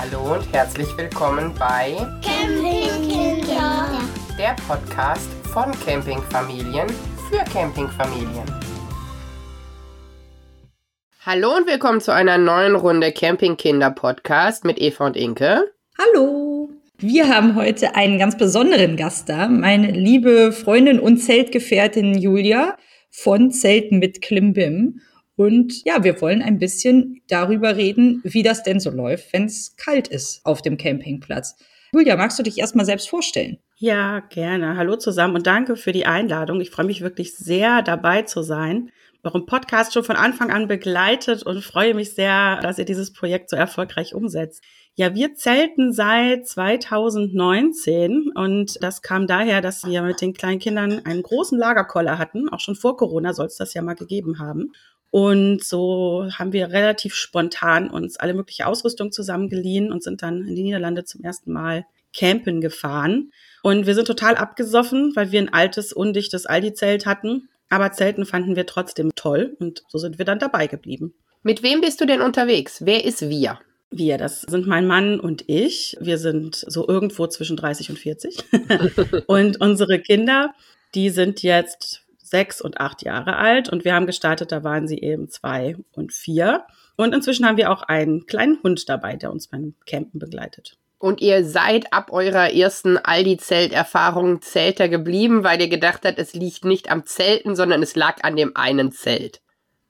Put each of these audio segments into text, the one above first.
Hallo und herzlich willkommen bei Campingkinder. der Podcast von Campingfamilien für Campingfamilien. Hallo und willkommen zu einer neuen Runde Campingkinder Podcast mit Eva und Inke. Hallo! Wir haben heute einen ganz besonderen Gast da, meine liebe Freundin und Zeltgefährtin Julia von Zelten mit Klimbim. Und ja, wir wollen ein bisschen darüber reden, wie das denn so läuft, wenn es kalt ist auf dem Campingplatz. Julia, magst du dich erstmal selbst vorstellen? Ja, gerne. Hallo zusammen und danke für die Einladung. Ich freue mich wirklich sehr, dabei zu sein. Eurem Podcast schon von Anfang an begleitet und freue mich sehr, dass ihr dieses Projekt so erfolgreich umsetzt. Ja, wir zelten seit 2019 und das kam daher, dass wir mit den kleinen Kindern einen großen Lagerkoller hatten. Auch schon vor Corona soll es das ja mal gegeben haben. Und so haben wir relativ spontan uns alle mögliche Ausrüstung zusammengeliehen und sind dann in die Niederlande zum ersten Mal campen gefahren. Und wir sind total abgesoffen, weil wir ein altes, undichtes Aldi-Zelt hatten. Aber Zelten fanden wir trotzdem toll und so sind wir dann dabei geblieben. Mit wem bist du denn unterwegs? Wer ist wir? Wir, das sind mein Mann und ich. Wir sind so irgendwo zwischen 30 und 40. und unsere Kinder, die sind jetzt sechs und acht Jahre alt und wir haben gestartet, da waren sie eben zwei und vier. Und inzwischen haben wir auch einen kleinen Hund dabei, der uns beim Campen begleitet. Und ihr seid ab eurer ersten Aldi-Zelterfahrung Zelter geblieben, weil ihr gedacht habt, es liegt nicht am Zelten, sondern es lag an dem einen Zelt.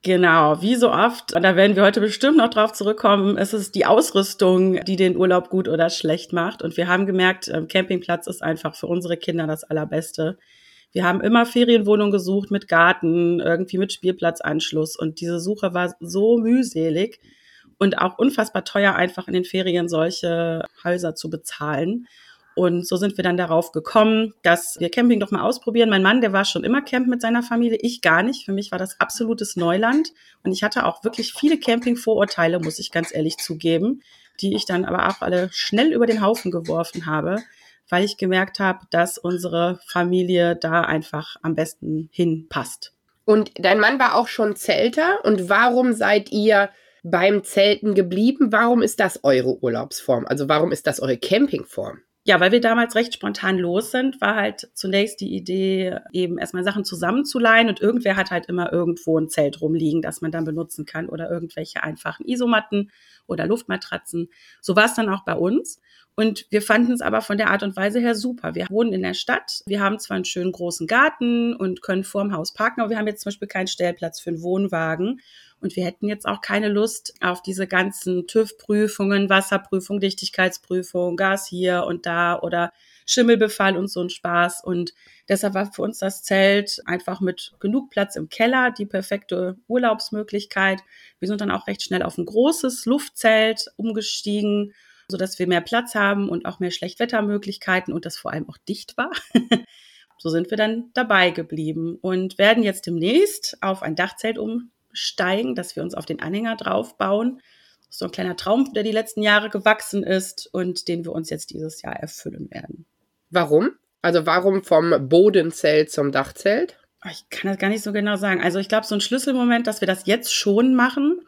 Genau, wie so oft, und da werden wir heute bestimmt noch drauf zurückkommen, es ist die Ausrüstung, die den Urlaub gut oder schlecht macht. Und wir haben gemerkt, Campingplatz ist einfach für unsere Kinder das Allerbeste. Wir haben immer Ferienwohnungen gesucht mit Garten, irgendwie mit Spielplatzanschluss. Und diese Suche war so mühselig und auch unfassbar teuer, einfach in den Ferien solche Häuser zu bezahlen. Und so sind wir dann darauf gekommen, dass wir Camping doch mal ausprobieren. Mein Mann, der war schon immer Camp mit seiner Familie, ich gar nicht. Für mich war das absolutes Neuland. Und ich hatte auch wirklich viele Camping-Vorurteile, muss ich ganz ehrlich zugeben, die ich dann aber auch alle schnell über den Haufen geworfen habe, weil ich gemerkt habe, dass unsere Familie da einfach am besten hinpasst. Und dein Mann war auch schon Zelter. Und warum seid ihr beim Zelten geblieben? Warum ist das eure Urlaubsform? Also warum ist das eure Campingform? Ja, weil wir damals recht spontan los sind, war halt zunächst die Idee, eben erstmal Sachen zusammenzuleihen und irgendwer hat halt immer irgendwo ein Zelt rumliegen, das man dann benutzen kann oder irgendwelche einfachen Isomatten oder Luftmatratzen. So war es dann auch bei uns. Und wir fanden es aber von der Art und Weise her super. Wir wohnen in der Stadt, wir haben zwar einen schönen großen Garten und können vorm Haus parken, aber wir haben jetzt zum Beispiel keinen Stellplatz für einen Wohnwagen. Und wir hätten jetzt auch keine Lust auf diese ganzen TÜV-Prüfungen, Wasserprüfung, Dichtigkeitsprüfung, Gas hier und da oder Schimmelbefall und so ein Spaß. Und deshalb war für uns das Zelt einfach mit genug Platz im Keller die perfekte Urlaubsmöglichkeit. Wir sind dann auch recht schnell auf ein großes Luftzelt umgestiegen, sodass wir mehr Platz haben und auch mehr Schlechtwettermöglichkeiten und das vor allem auch dicht war. so sind wir dann dabei geblieben und werden jetzt demnächst auf ein Dachzelt um steigen, dass wir uns auf den Anhänger draufbauen. So ein kleiner Traum, der die letzten Jahre gewachsen ist und den wir uns jetzt dieses Jahr erfüllen werden. Warum? Also warum vom Bodenzelt zum Dachzelt? Ich kann das gar nicht so genau sagen. Also ich glaube, so ein Schlüsselmoment, dass wir das jetzt schon machen,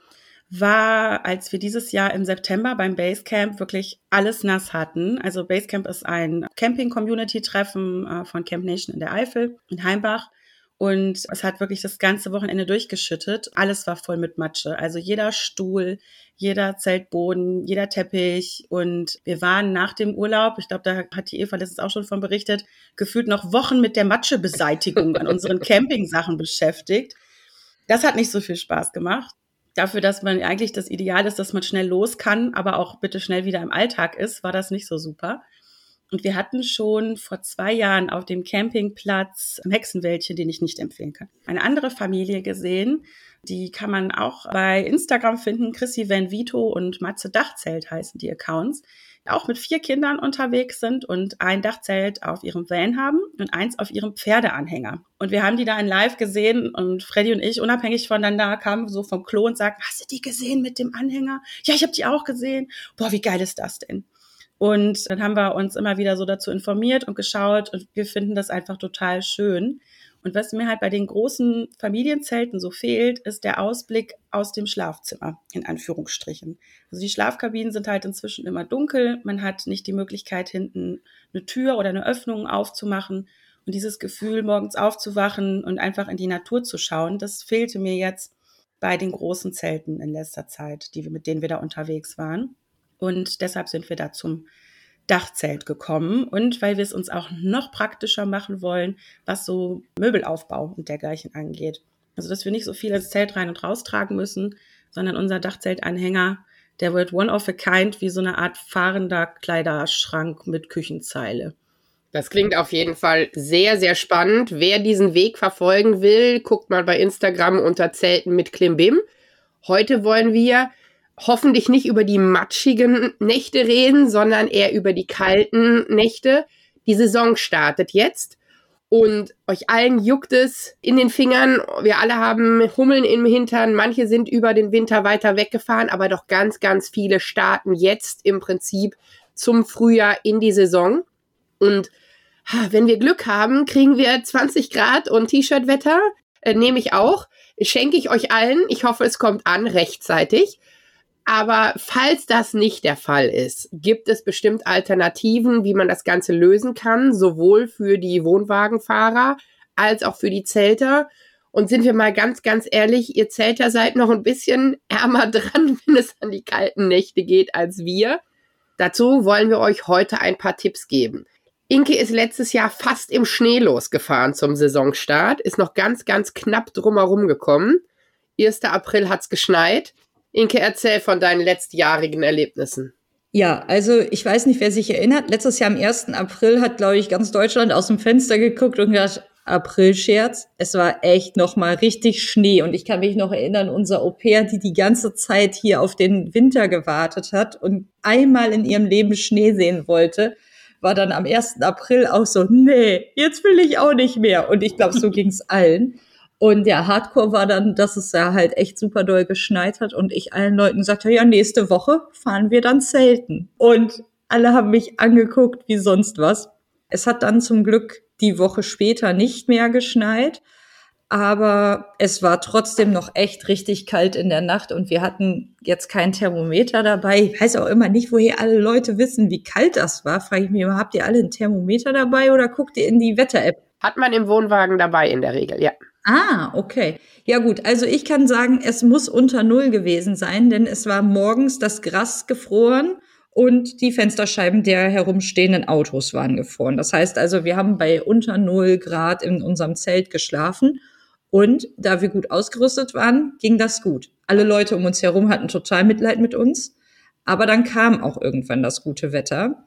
war, als wir dieses Jahr im September beim Basecamp wirklich alles nass hatten. Also Basecamp ist ein Camping-Community-Treffen äh, von Camp Nation in der Eifel in Heimbach. Und es hat wirklich das ganze Wochenende durchgeschüttet. Alles war voll mit Matsche. Also jeder Stuhl, jeder Zeltboden, jeder Teppich. Und wir waren nach dem Urlaub, ich glaube, da hat die Eva letztens auch schon von berichtet, gefühlt noch Wochen mit der Matschebeseitigung an unseren Campingsachen beschäftigt. Das hat nicht so viel Spaß gemacht. Dafür, dass man eigentlich das Ideal ist, dass man schnell los kann, aber auch bitte schnell wieder im Alltag ist, war das nicht so super. Und wir hatten schon vor zwei Jahren auf dem Campingplatz im Hexenwäldchen, den ich nicht empfehlen kann, eine andere Familie gesehen. Die kann man auch bei Instagram finden. Chrissy Van Vito und Matze Dachzelt heißen die Accounts. Auch mit vier Kindern unterwegs sind und ein Dachzelt auf ihrem Van haben und eins auf ihrem Pferdeanhänger. Und wir haben die da in live gesehen und Freddy und ich, unabhängig voneinander, kamen so vom Klo und sagten, hast du die gesehen mit dem Anhänger? Ja, ich habe die auch gesehen. Boah, wie geil ist das denn? Und dann haben wir uns immer wieder so dazu informiert und geschaut und wir finden das einfach total schön. Und was mir halt bei den großen Familienzelten so fehlt, ist der Ausblick aus dem Schlafzimmer, in Anführungsstrichen. Also die Schlafkabinen sind halt inzwischen immer dunkel. Man hat nicht die Möglichkeit, hinten eine Tür oder eine Öffnung aufzumachen. Und dieses Gefühl, morgens aufzuwachen und einfach in die Natur zu schauen, das fehlte mir jetzt bei den großen Zelten in letzter Zeit, die mit denen wir da unterwegs waren. Und deshalb sind wir da zum Dachzelt gekommen und weil wir es uns auch noch praktischer machen wollen, was so Möbelaufbau und dergleichen angeht. Also, dass wir nicht so viel ins Zelt rein und raus tragen müssen, sondern unser Dachzeltanhänger, der wird one of a kind wie so eine Art fahrender Kleiderschrank mit Küchenzeile. Das klingt auf jeden Fall sehr, sehr spannend. Wer diesen Weg verfolgen will, guckt mal bei Instagram unter Zelten mit Klimbim. Heute wollen wir hoffentlich nicht über die matschigen Nächte reden, sondern eher über die kalten Nächte. Die Saison startet jetzt und euch allen juckt es in den Fingern. Wir alle haben Hummeln im Hintern. Manche sind über den Winter weiter weggefahren, aber doch ganz, ganz viele starten jetzt im Prinzip zum Frühjahr in die Saison. Und wenn wir Glück haben, kriegen wir 20 Grad und T-Shirt-Wetter. Äh, nehme ich auch. Schenke ich euch allen. Ich hoffe, es kommt an rechtzeitig. Aber falls das nicht der Fall ist, gibt es bestimmt Alternativen, wie man das Ganze lösen kann, sowohl für die Wohnwagenfahrer als auch für die Zelter. Und sind wir mal ganz, ganz ehrlich, ihr Zelter seid noch ein bisschen ärmer dran, wenn es an die kalten Nächte geht, als wir. Dazu wollen wir euch heute ein paar Tipps geben. Inke ist letztes Jahr fast im Schnee losgefahren zum Saisonstart, ist noch ganz, ganz knapp drumherum gekommen. 1. April hat's geschneit. Inke, erzähl von deinen letztjährigen Erlebnissen. Ja, also ich weiß nicht, wer sich erinnert. Letztes Jahr am 1. April hat, glaube ich, ganz Deutschland aus dem Fenster geguckt und gedacht, April-Scherz. Es war echt noch mal richtig Schnee und ich kann mich noch erinnern, unser Au pair, die die ganze Zeit hier auf den Winter gewartet hat und einmal in ihrem Leben Schnee sehen wollte, war dann am 1. April auch so, nee, jetzt will ich auch nicht mehr. Und ich glaube, so ging's allen. Und der Hardcore war dann, dass es ja halt echt super doll geschneit hat und ich allen Leuten sagte, ja, nächste Woche fahren wir dann zelten. Und alle haben mich angeguckt wie sonst was. Es hat dann zum Glück die Woche später nicht mehr geschneit, aber es war trotzdem noch echt richtig kalt in der Nacht und wir hatten jetzt kein Thermometer dabei. Ich weiß auch immer nicht, woher alle Leute wissen, wie kalt das war. Frage ich mich immer, habt ihr alle ein Thermometer dabei oder guckt ihr in die Wetter-App? Hat man im Wohnwagen dabei in der Regel, ja. Ah, okay. Ja gut, also ich kann sagen, es muss unter Null gewesen sein, denn es war morgens das Gras gefroren und die Fensterscheiben der herumstehenden Autos waren gefroren. Das heißt also, wir haben bei unter Null Grad in unserem Zelt geschlafen und da wir gut ausgerüstet waren, ging das gut. Alle Leute um uns herum hatten total Mitleid mit uns, aber dann kam auch irgendwann das gute Wetter.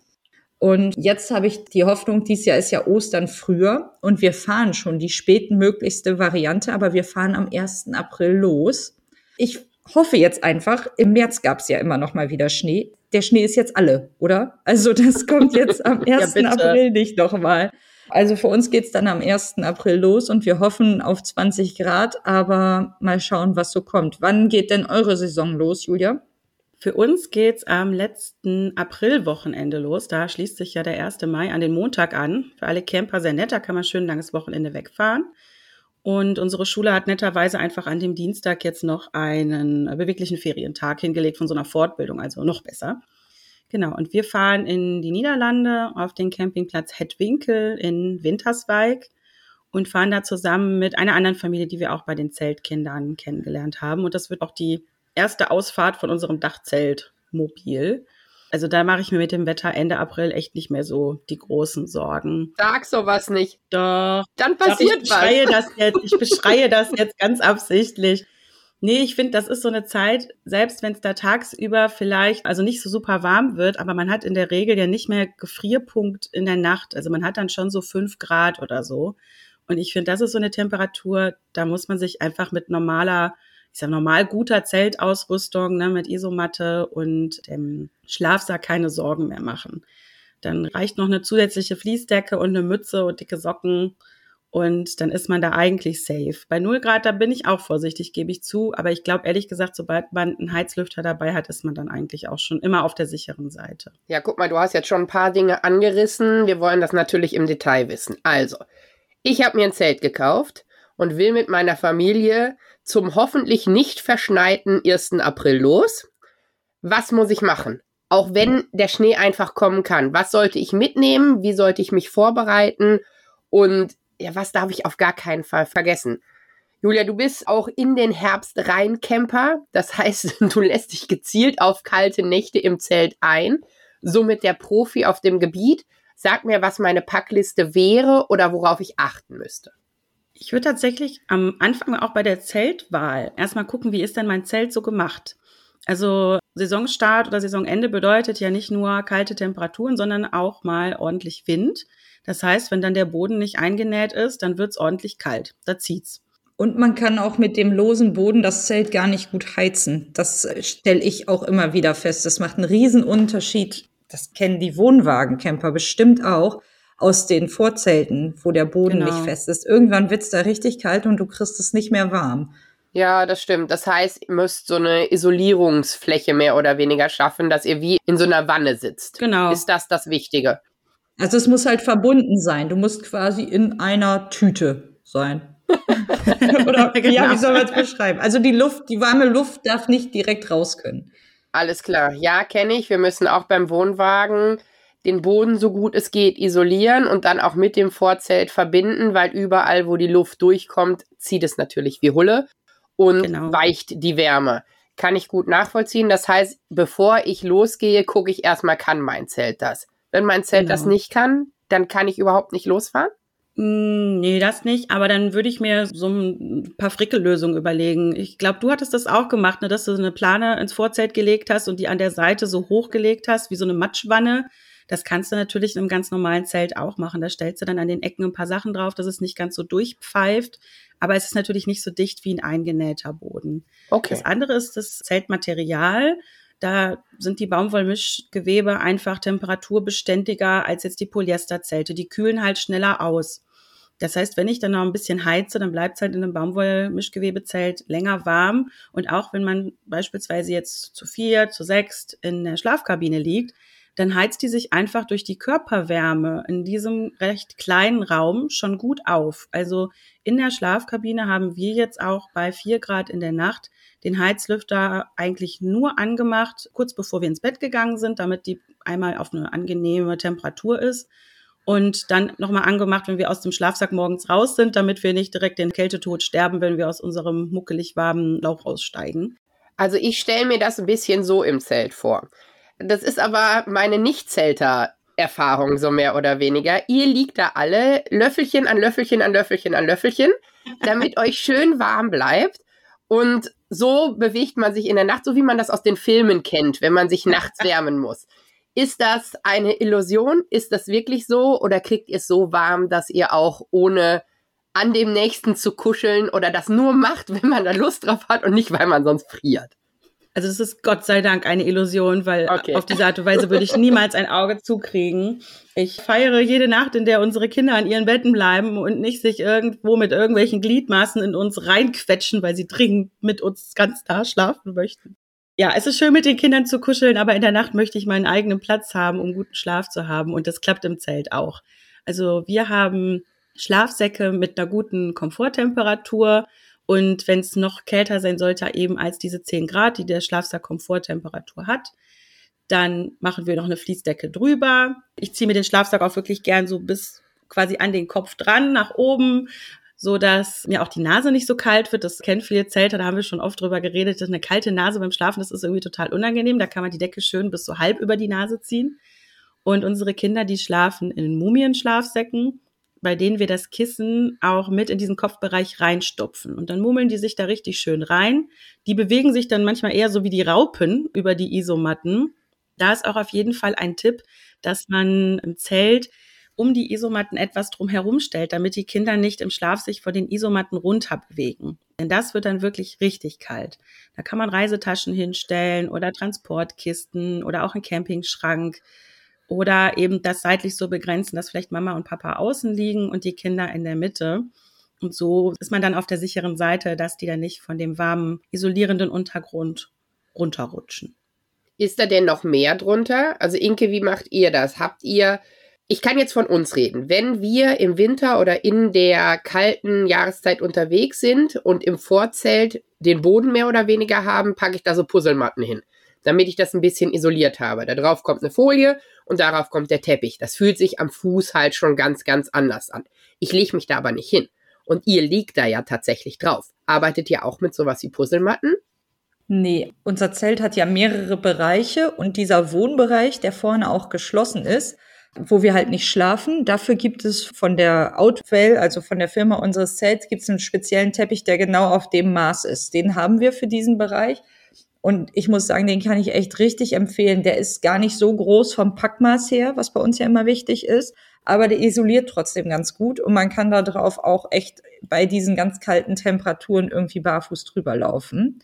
Und jetzt habe ich die Hoffnung, dieses Jahr ist ja Ostern früher und wir fahren schon die spätmöglichste Variante, aber wir fahren am 1. April los. Ich hoffe jetzt einfach, im März gab es ja immer noch mal wieder Schnee. Der Schnee ist jetzt alle, oder? Also das kommt jetzt am 1. ja, April nicht noch mal. Also für uns geht's dann am 1. April los und wir hoffen auf 20 Grad, aber mal schauen, was so kommt. Wann geht denn eure Saison los, Julia? Für uns geht's am letzten Aprilwochenende los. Da schließt sich ja der 1. Mai an den Montag an. Für alle Camper sehr nett, da kann man schön ein langes Wochenende wegfahren. Und unsere Schule hat netterweise einfach an dem Dienstag jetzt noch einen beweglichen Ferientag hingelegt von so einer Fortbildung, also noch besser. Genau, und wir fahren in die Niederlande auf den Campingplatz Hetwinkel in Winterswijk und fahren da zusammen mit einer anderen Familie, die wir auch bei den Zeltkindern kennengelernt haben. Und das wird auch die erste Ausfahrt von unserem Dachzeltmobil. Also da mache ich mir mit dem Wetter Ende April echt nicht mehr so die großen Sorgen. Sag sowas nicht. Doch. Dann passiert doch, ich was. das jetzt, ich beschreie das jetzt ganz absichtlich. Nee, ich finde, das ist so eine Zeit, selbst wenn es da tagsüber vielleicht, also nicht so super warm wird, aber man hat in der Regel ja nicht mehr Gefrierpunkt in der Nacht. Also man hat dann schon so fünf Grad oder so. Und ich finde, das ist so eine Temperatur, da muss man sich einfach mit normaler ich sag normal guter Zeltausrüstung ne, mit Isomatte und dem Schlafsack keine Sorgen mehr machen. Dann reicht noch eine zusätzliche Fließdecke und eine Mütze und dicke Socken und dann ist man da eigentlich safe. Bei 0 Grad, da bin ich auch vorsichtig, gebe ich zu. Aber ich glaube, ehrlich gesagt, sobald man einen Heizlüfter dabei hat, ist man dann eigentlich auch schon immer auf der sicheren Seite. Ja, guck mal, du hast jetzt schon ein paar Dinge angerissen. Wir wollen das natürlich im Detail wissen. Also, Ich habe mir ein Zelt gekauft und will mit meiner Familie zum hoffentlich nicht verschneiten 1. April los. Was muss ich machen? Auch wenn der Schnee einfach kommen kann. Was sollte ich mitnehmen? Wie sollte ich mich vorbereiten? Und ja, was darf ich auf gar keinen Fall vergessen? Julia, du bist auch in den Herbst rein Camper. Das heißt, du lässt dich gezielt auf kalte Nächte im Zelt ein. Somit der Profi auf dem Gebiet. Sag mir, was meine Packliste wäre oder worauf ich achten müsste. Ich würde tatsächlich am Anfang auch bei der Zeltwahl erstmal gucken, wie ist denn mein Zelt so gemacht? Also Saisonstart oder Saisonende bedeutet ja nicht nur kalte Temperaturen, sondern auch mal ordentlich Wind. Das heißt, wenn dann der Boden nicht eingenäht ist, dann wird es ordentlich kalt. Da zieht's. Und man kann auch mit dem losen Boden das Zelt gar nicht gut heizen. Das stelle ich auch immer wieder fest. Das macht einen riesen Unterschied. Das kennen die Wohnwagencamper bestimmt auch aus den Vorzelten, wo der Boden genau. nicht fest ist. Irgendwann wird's da richtig kalt und du kriegst es nicht mehr warm. Ja, das stimmt. Das heißt, ihr müsst so eine Isolierungsfläche mehr oder weniger schaffen, dass ihr wie in so einer Wanne sitzt. Genau. Ist das das Wichtige? Also es muss halt verbunden sein. Du musst quasi in einer Tüte sein. Oder genau. ja, wie soll man es beschreiben? Also die Luft, die warme Luft darf nicht direkt raus können. Alles klar. Ja, kenne ich. Wir müssen auch beim Wohnwagen den Boden so gut es geht isolieren und dann auch mit dem Vorzelt verbinden, weil überall, wo die Luft durchkommt, zieht es natürlich wie Hulle und genau. weicht die Wärme. Kann ich gut nachvollziehen. Das heißt, bevor ich losgehe, gucke ich erstmal, kann mein Zelt das? Wenn mein Zelt genau. das nicht kann, dann kann ich überhaupt nicht losfahren? Mm, nee, das nicht. Aber dann würde ich mir so ein paar Frickellösungen überlegen. Ich glaube, du hattest das auch gemacht, ne, dass du eine Plane ins Vorzelt gelegt hast und die an der Seite so hochgelegt hast, wie so eine Matschwanne. Das kannst du natürlich in einem ganz normalen Zelt auch machen. Da stellst du dann an den Ecken ein paar Sachen drauf, dass es nicht ganz so durchpfeift. Aber es ist natürlich nicht so dicht wie ein eingenähter Boden. Okay. Das andere ist das Zeltmaterial. Da sind die Baumwollmischgewebe einfach temperaturbeständiger als jetzt die Polyesterzelte. Die kühlen halt schneller aus. Das heißt, wenn ich dann noch ein bisschen heize, dann bleibt es halt in einem Baumwollmischgewebezelt länger warm. Und auch wenn man beispielsweise jetzt zu vier, zu sechs in der Schlafkabine liegt, dann heizt die sich einfach durch die Körperwärme in diesem recht kleinen Raum schon gut auf. Also in der Schlafkabine haben wir jetzt auch bei vier Grad in der Nacht den Heizlüfter eigentlich nur angemacht, kurz bevor wir ins Bett gegangen sind, damit die einmal auf eine angenehme Temperatur ist. Und dann nochmal angemacht, wenn wir aus dem Schlafsack morgens raus sind, damit wir nicht direkt den Kältetod sterben, wenn wir aus unserem muckelig warmen Lauch aussteigen. Also ich stelle mir das ein bisschen so im Zelt vor. Das ist aber meine Nicht-Zelter Erfahrung, so mehr oder weniger. Ihr liegt da alle Löffelchen an Löffelchen an Löffelchen an Löffelchen, damit euch schön warm bleibt. Und so bewegt man sich in der Nacht, so wie man das aus den Filmen kennt, wenn man sich nachts wärmen muss. Ist das eine Illusion? Ist das wirklich so? Oder kriegt ihr es so warm, dass ihr auch ohne an dem nächsten zu kuscheln oder das nur macht, wenn man da Lust drauf hat und nicht, weil man sonst friert? Also es ist Gott sei Dank eine Illusion, weil okay. auf diese Art und Weise würde ich niemals ein Auge zukriegen. Ich feiere jede Nacht, in der unsere Kinder an ihren Betten bleiben und nicht sich irgendwo mit irgendwelchen Gliedmaßen in uns reinquetschen, weil sie dringend mit uns ganz da schlafen möchten. Ja, es ist schön mit den Kindern zu kuscheln, aber in der Nacht möchte ich meinen eigenen Platz haben, um guten Schlaf zu haben. Und das klappt im Zelt auch. Also wir haben Schlafsäcke mit einer guten Komforttemperatur und wenn es noch kälter sein sollte, eben als diese 10 Grad, die der Schlafsack Komforttemperatur hat, dann machen wir noch eine Fließdecke drüber. Ich ziehe mir den Schlafsack auch wirklich gern so bis quasi an den Kopf dran, nach oben, so dass mir auch die Nase nicht so kalt wird. Das kennen viele Zelte, da haben wir schon oft drüber geredet. Dass eine kalte Nase beim Schlafen, das ist irgendwie total unangenehm. Da kann man die Decke schön bis so halb über die Nase ziehen. Und unsere Kinder, die schlafen in Mumienschlafsäcken bei denen wir das Kissen auch mit in diesen Kopfbereich reinstopfen. Und dann mummeln die sich da richtig schön rein. Die bewegen sich dann manchmal eher so wie die Raupen über die Isomatten. Da ist auch auf jeden Fall ein Tipp, dass man im Zelt um die Isomatten etwas drumherum stellt, damit die Kinder nicht im Schlaf sich vor den Isomatten runter bewegen. Denn das wird dann wirklich richtig kalt. Da kann man Reisetaschen hinstellen oder Transportkisten oder auch einen Campingschrank oder eben das seitlich so begrenzen, dass vielleicht Mama und Papa außen liegen und die Kinder in der Mitte. Und so ist man dann auf der sicheren Seite, dass die dann nicht von dem warmen, isolierenden Untergrund runterrutschen. Ist da denn noch mehr drunter? Also Inke, wie macht ihr das? Habt ihr ich kann jetzt von uns reden. Wenn wir im Winter oder in der kalten Jahreszeit unterwegs sind und im Vorzelt den Boden mehr oder weniger haben, packe ich da so Puzzlematten hin, damit ich das ein bisschen isoliert habe. Da drauf kommt eine Folie und darauf kommt der Teppich. Das fühlt sich am Fuß halt schon ganz, ganz anders an. Ich lege mich da aber nicht hin. Und ihr liegt da ja tatsächlich drauf. Arbeitet ihr auch mit sowas wie Puzzlematten? Nee, unser Zelt hat ja mehrere Bereiche und dieser Wohnbereich, der vorne auch geschlossen ist, wo wir halt nicht schlafen. Dafür gibt es von der Outwell, also von der Firma unseres Zelts, gibt es einen speziellen Teppich, der genau auf dem Maß ist. Den haben wir für diesen Bereich. Und ich muss sagen, den kann ich echt richtig empfehlen. Der ist gar nicht so groß vom Packmaß her, was bei uns ja immer wichtig ist, aber der isoliert trotzdem ganz gut und man kann da drauf auch echt bei diesen ganz kalten Temperaturen irgendwie barfuß drüber laufen.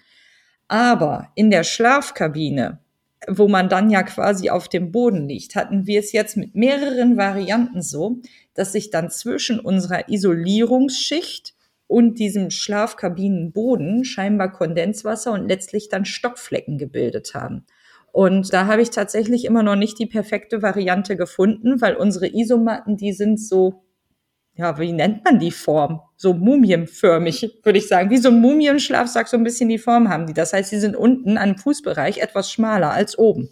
Aber in der Schlafkabine, wo man dann ja quasi auf dem Boden liegt, hatten wir es jetzt mit mehreren Varianten so, dass sich dann zwischen unserer Isolierungsschicht und diesem Schlafkabinenboden scheinbar Kondenswasser und letztlich dann Stockflecken gebildet haben. Und da habe ich tatsächlich immer noch nicht die perfekte Variante gefunden, weil unsere Isomatten, die sind so, ja, wie nennt man die Form? So mumienförmig, würde ich sagen. Wie so ein Mumienschlafsack so ein bisschen die Form haben die. Das heißt, sie sind unten am Fußbereich etwas schmaler als oben.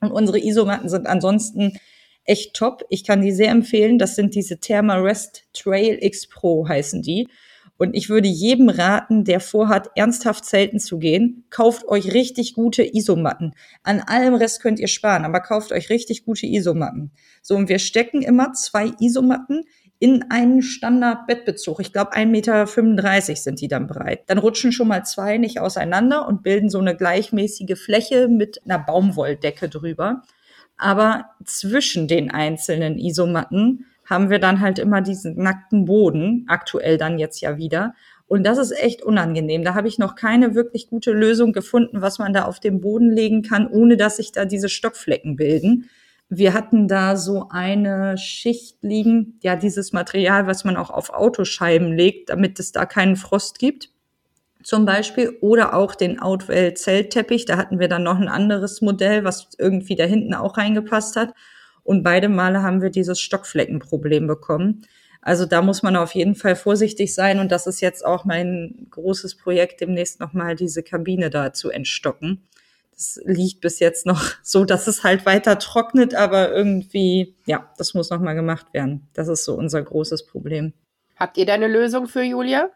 Und unsere Isomatten sind ansonsten echt top. Ich kann die sehr empfehlen. Das sind diese Thermarest Trail X Pro heißen die. Und ich würde jedem raten, der vorhat, ernsthaft zelten zu gehen, kauft euch richtig gute Isomatten. An allem Rest könnt ihr sparen, aber kauft euch richtig gute Isomatten. So, und wir stecken immer zwei Isomatten in einen Standard-Bettbezug. Ich glaube, 1,35 Meter sind die dann breit. Dann rutschen schon mal zwei nicht auseinander und bilden so eine gleichmäßige Fläche mit einer Baumwolldecke drüber. Aber zwischen den einzelnen Isomatten haben wir dann halt immer diesen nackten Boden, aktuell dann jetzt ja wieder. Und das ist echt unangenehm. Da habe ich noch keine wirklich gute Lösung gefunden, was man da auf den Boden legen kann, ohne dass sich da diese Stockflecken bilden. Wir hatten da so eine Schicht liegen, ja, dieses Material, was man auch auf Autoscheiben legt, damit es da keinen Frost gibt, zum Beispiel. Oder auch den Outwell Zeltteppich. Da hatten wir dann noch ein anderes Modell, was irgendwie da hinten auch reingepasst hat. Und beide Male haben wir dieses Stockfleckenproblem bekommen. Also da muss man auf jeden Fall vorsichtig sein. Und das ist jetzt auch mein großes Projekt, demnächst nochmal diese Kabine da zu entstocken. Das liegt bis jetzt noch so, dass es halt weiter trocknet, aber irgendwie, ja, das muss nochmal gemacht werden. Das ist so unser großes Problem. Habt ihr da eine Lösung für Julia?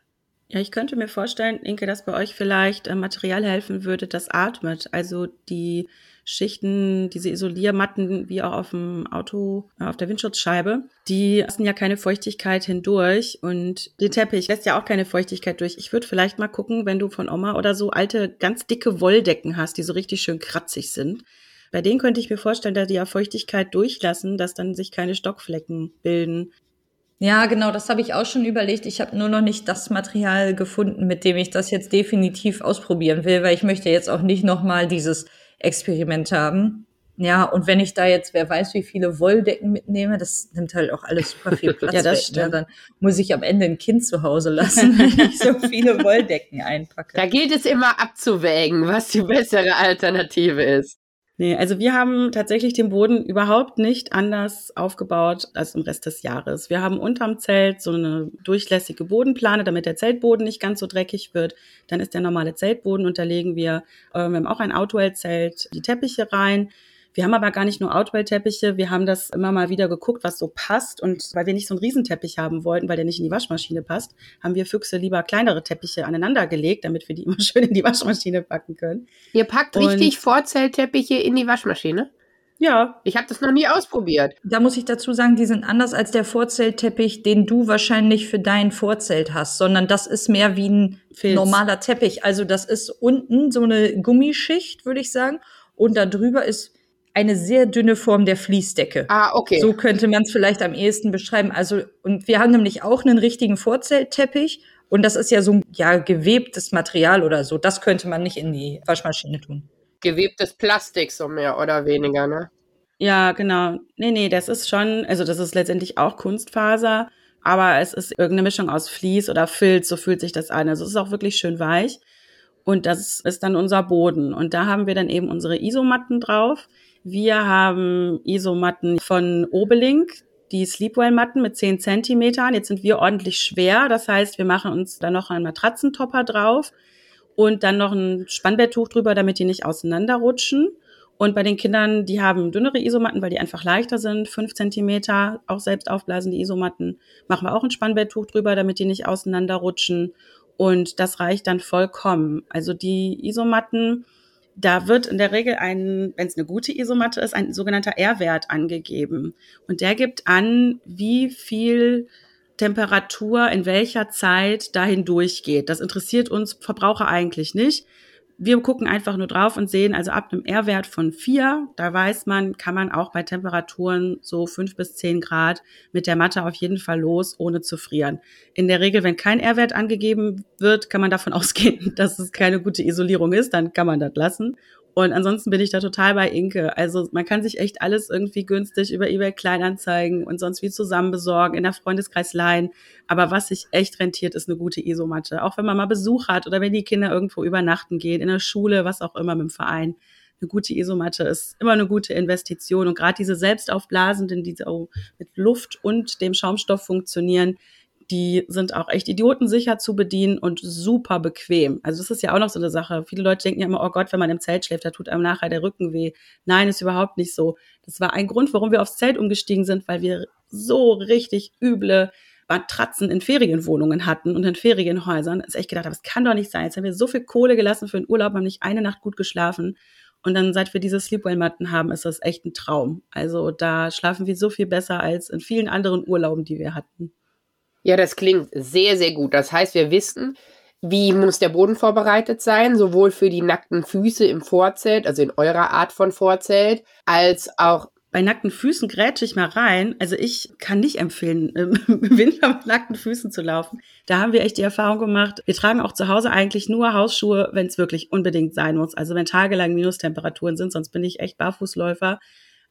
Ja, ich könnte mir vorstellen, Inke, dass bei euch vielleicht äh, Material helfen würde, das atmet. Also die Schichten, diese Isoliermatten, wie auch auf dem Auto, äh, auf der Windschutzscheibe, die lassen ja keine Feuchtigkeit hindurch und der Teppich lässt ja auch keine Feuchtigkeit durch. Ich würde vielleicht mal gucken, wenn du von Oma oder so alte, ganz dicke Wolldecken hast, die so richtig schön kratzig sind. Bei denen könnte ich mir vorstellen, dass die ja Feuchtigkeit durchlassen, dass dann sich keine Stockflecken bilden. Ja, genau, das habe ich auch schon überlegt. Ich habe nur noch nicht das Material gefunden, mit dem ich das jetzt definitiv ausprobieren will, weil ich möchte jetzt auch nicht nochmal dieses Experiment haben. Ja, und wenn ich da jetzt, wer weiß, wie viele Wolldecken mitnehme, das nimmt halt auch alles super viel Platz ja, das weg. Stimmt. Ne? Dann muss ich am Ende ein Kind zu Hause lassen, wenn ich so viele Wolldecken einpacke. Da gilt es immer abzuwägen, was die bessere Alternative ist. Nee, also wir haben tatsächlich den Boden überhaupt nicht anders aufgebaut als im Rest des Jahres. Wir haben unterm Zelt so eine durchlässige Bodenplane, damit der Zeltboden nicht ganz so dreckig wird. Dann ist der normale Zeltboden und da legen wir, äh, wir haben auch ein Outwell-Zelt, die Teppiche rein. Wir haben aber gar nicht nur Outwell-Teppiche, wir haben das immer mal wieder geguckt, was so passt. Und weil wir nicht so einen Riesenteppich haben wollten, weil der nicht in die Waschmaschine passt, haben wir Füchse lieber kleinere Teppiche aneinander gelegt, damit wir die immer schön in die Waschmaschine packen können. Ihr packt Und- richtig Vorzeltteppiche in die Waschmaschine? Ja, Ich habe das noch nie ausprobiert. Da muss ich dazu sagen, die sind anders als der Vorzeltteppich, den du wahrscheinlich für dein Vorzelt hast, sondern das ist mehr wie ein Filz. normaler Teppich. Also das ist unten so eine Gummischicht, würde ich sagen, und da drüber ist eine sehr dünne Form der Fließdecke. Ah, okay. So könnte man es vielleicht am ehesten beschreiben. Also, und wir haben nämlich auch einen richtigen Vorzeltteppich. Und das ist ja so ein ja, gewebtes Material oder so. Das könnte man nicht in die Waschmaschine tun. Gewebtes Plastik, so mehr oder weniger, ne? Ja, genau. Nee, nee, das ist schon, also das ist letztendlich auch Kunstfaser, aber es ist irgendeine Mischung aus Vlies oder Filz, so fühlt sich das an. Also es ist auch wirklich schön weich. Und das ist dann unser Boden. Und da haben wir dann eben unsere Isomatten drauf. Wir haben Isomatten von Obelink. die Sleepwell-Matten mit 10 Zentimetern. Jetzt sind wir ordentlich schwer. Das heißt, wir machen uns da noch einen Matratzentopper drauf und dann noch ein Spannbetttuch drüber, damit die nicht auseinanderrutschen. Und bei den Kindern, die haben dünnere Isomatten, weil die einfach leichter sind, fünf Zentimeter, auch selbst aufblasen die Isomatten, machen wir auch ein Spannbetttuch drüber, damit die nicht auseinanderrutschen. Und das reicht dann vollkommen. Also die Isomatten, da wird in der Regel ein, wenn es eine gute Isomatte ist, ein sogenannter R-Wert angegeben. Und der gibt an, wie viel Temperatur in welcher Zeit dahin durchgeht. Das interessiert uns Verbraucher eigentlich nicht wir gucken einfach nur drauf und sehen, also ab einem R-Wert von vier, da weiß man, kann man auch bei Temperaturen so fünf bis zehn Grad mit der Matte auf jeden Fall los, ohne zu frieren. In der Regel, wenn kein R-Wert angegeben wird, kann man davon ausgehen, dass es keine gute Isolierung ist, dann kann man das lassen. Und ansonsten bin ich da total bei Inke. Also man kann sich echt alles irgendwie günstig über eBay Kleinanzeigen und sonst wie zusammen besorgen, in der Freundeskreis leihen. Aber was sich echt rentiert, ist eine gute Isomatte. Auch wenn man mal Besuch hat oder wenn die Kinder irgendwo übernachten gehen, in der Schule, was auch immer mit dem Verein. Eine gute Isomatte ist immer eine gute Investition. Und gerade diese selbstaufblasenden, die so mit Luft und dem Schaumstoff funktionieren, die sind auch echt idiotensicher zu bedienen und super bequem. Also das ist ja auch noch so eine Sache. Viele Leute denken ja immer, oh Gott, wenn man im Zelt schläft, da tut einem nachher der Rücken weh. Nein, ist überhaupt nicht so. Das war ein Grund, warum wir aufs Zelt umgestiegen sind, weil wir so richtig üble Matratzen in Ferienwohnungen hatten und in Ferienhäusern. Ist echt gedacht, aber es kann doch nicht sein. Jetzt haben wir so viel Kohle gelassen für den Urlaub, haben nicht eine Nacht gut geschlafen. Und dann, seit wir diese Sleepwell-Matten haben, ist das echt ein Traum. Also da schlafen wir so viel besser als in vielen anderen Urlauben, die wir hatten. Ja, das klingt sehr, sehr gut. Das heißt, wir wissen, wie muss der Boden vorbereitet sein, sowohl für die nackten Füße im Vorzelt, also in eurer Art von Vorzelt, als auch bei nackten Füßen grätsche ich mal rein. Also ich kann nicht empfehlen, im Winter mit nackten Füßen zu laufen. Da haben wir echt die Erfahrung gemacht. Wir tragen auch zu Hause eigentlich nur Hausschuhe, wenn es wirklich unbedingt sein muss. Also wenn tagelang Minustemperaturen sind, sonst bin ich echt Barfußläufer.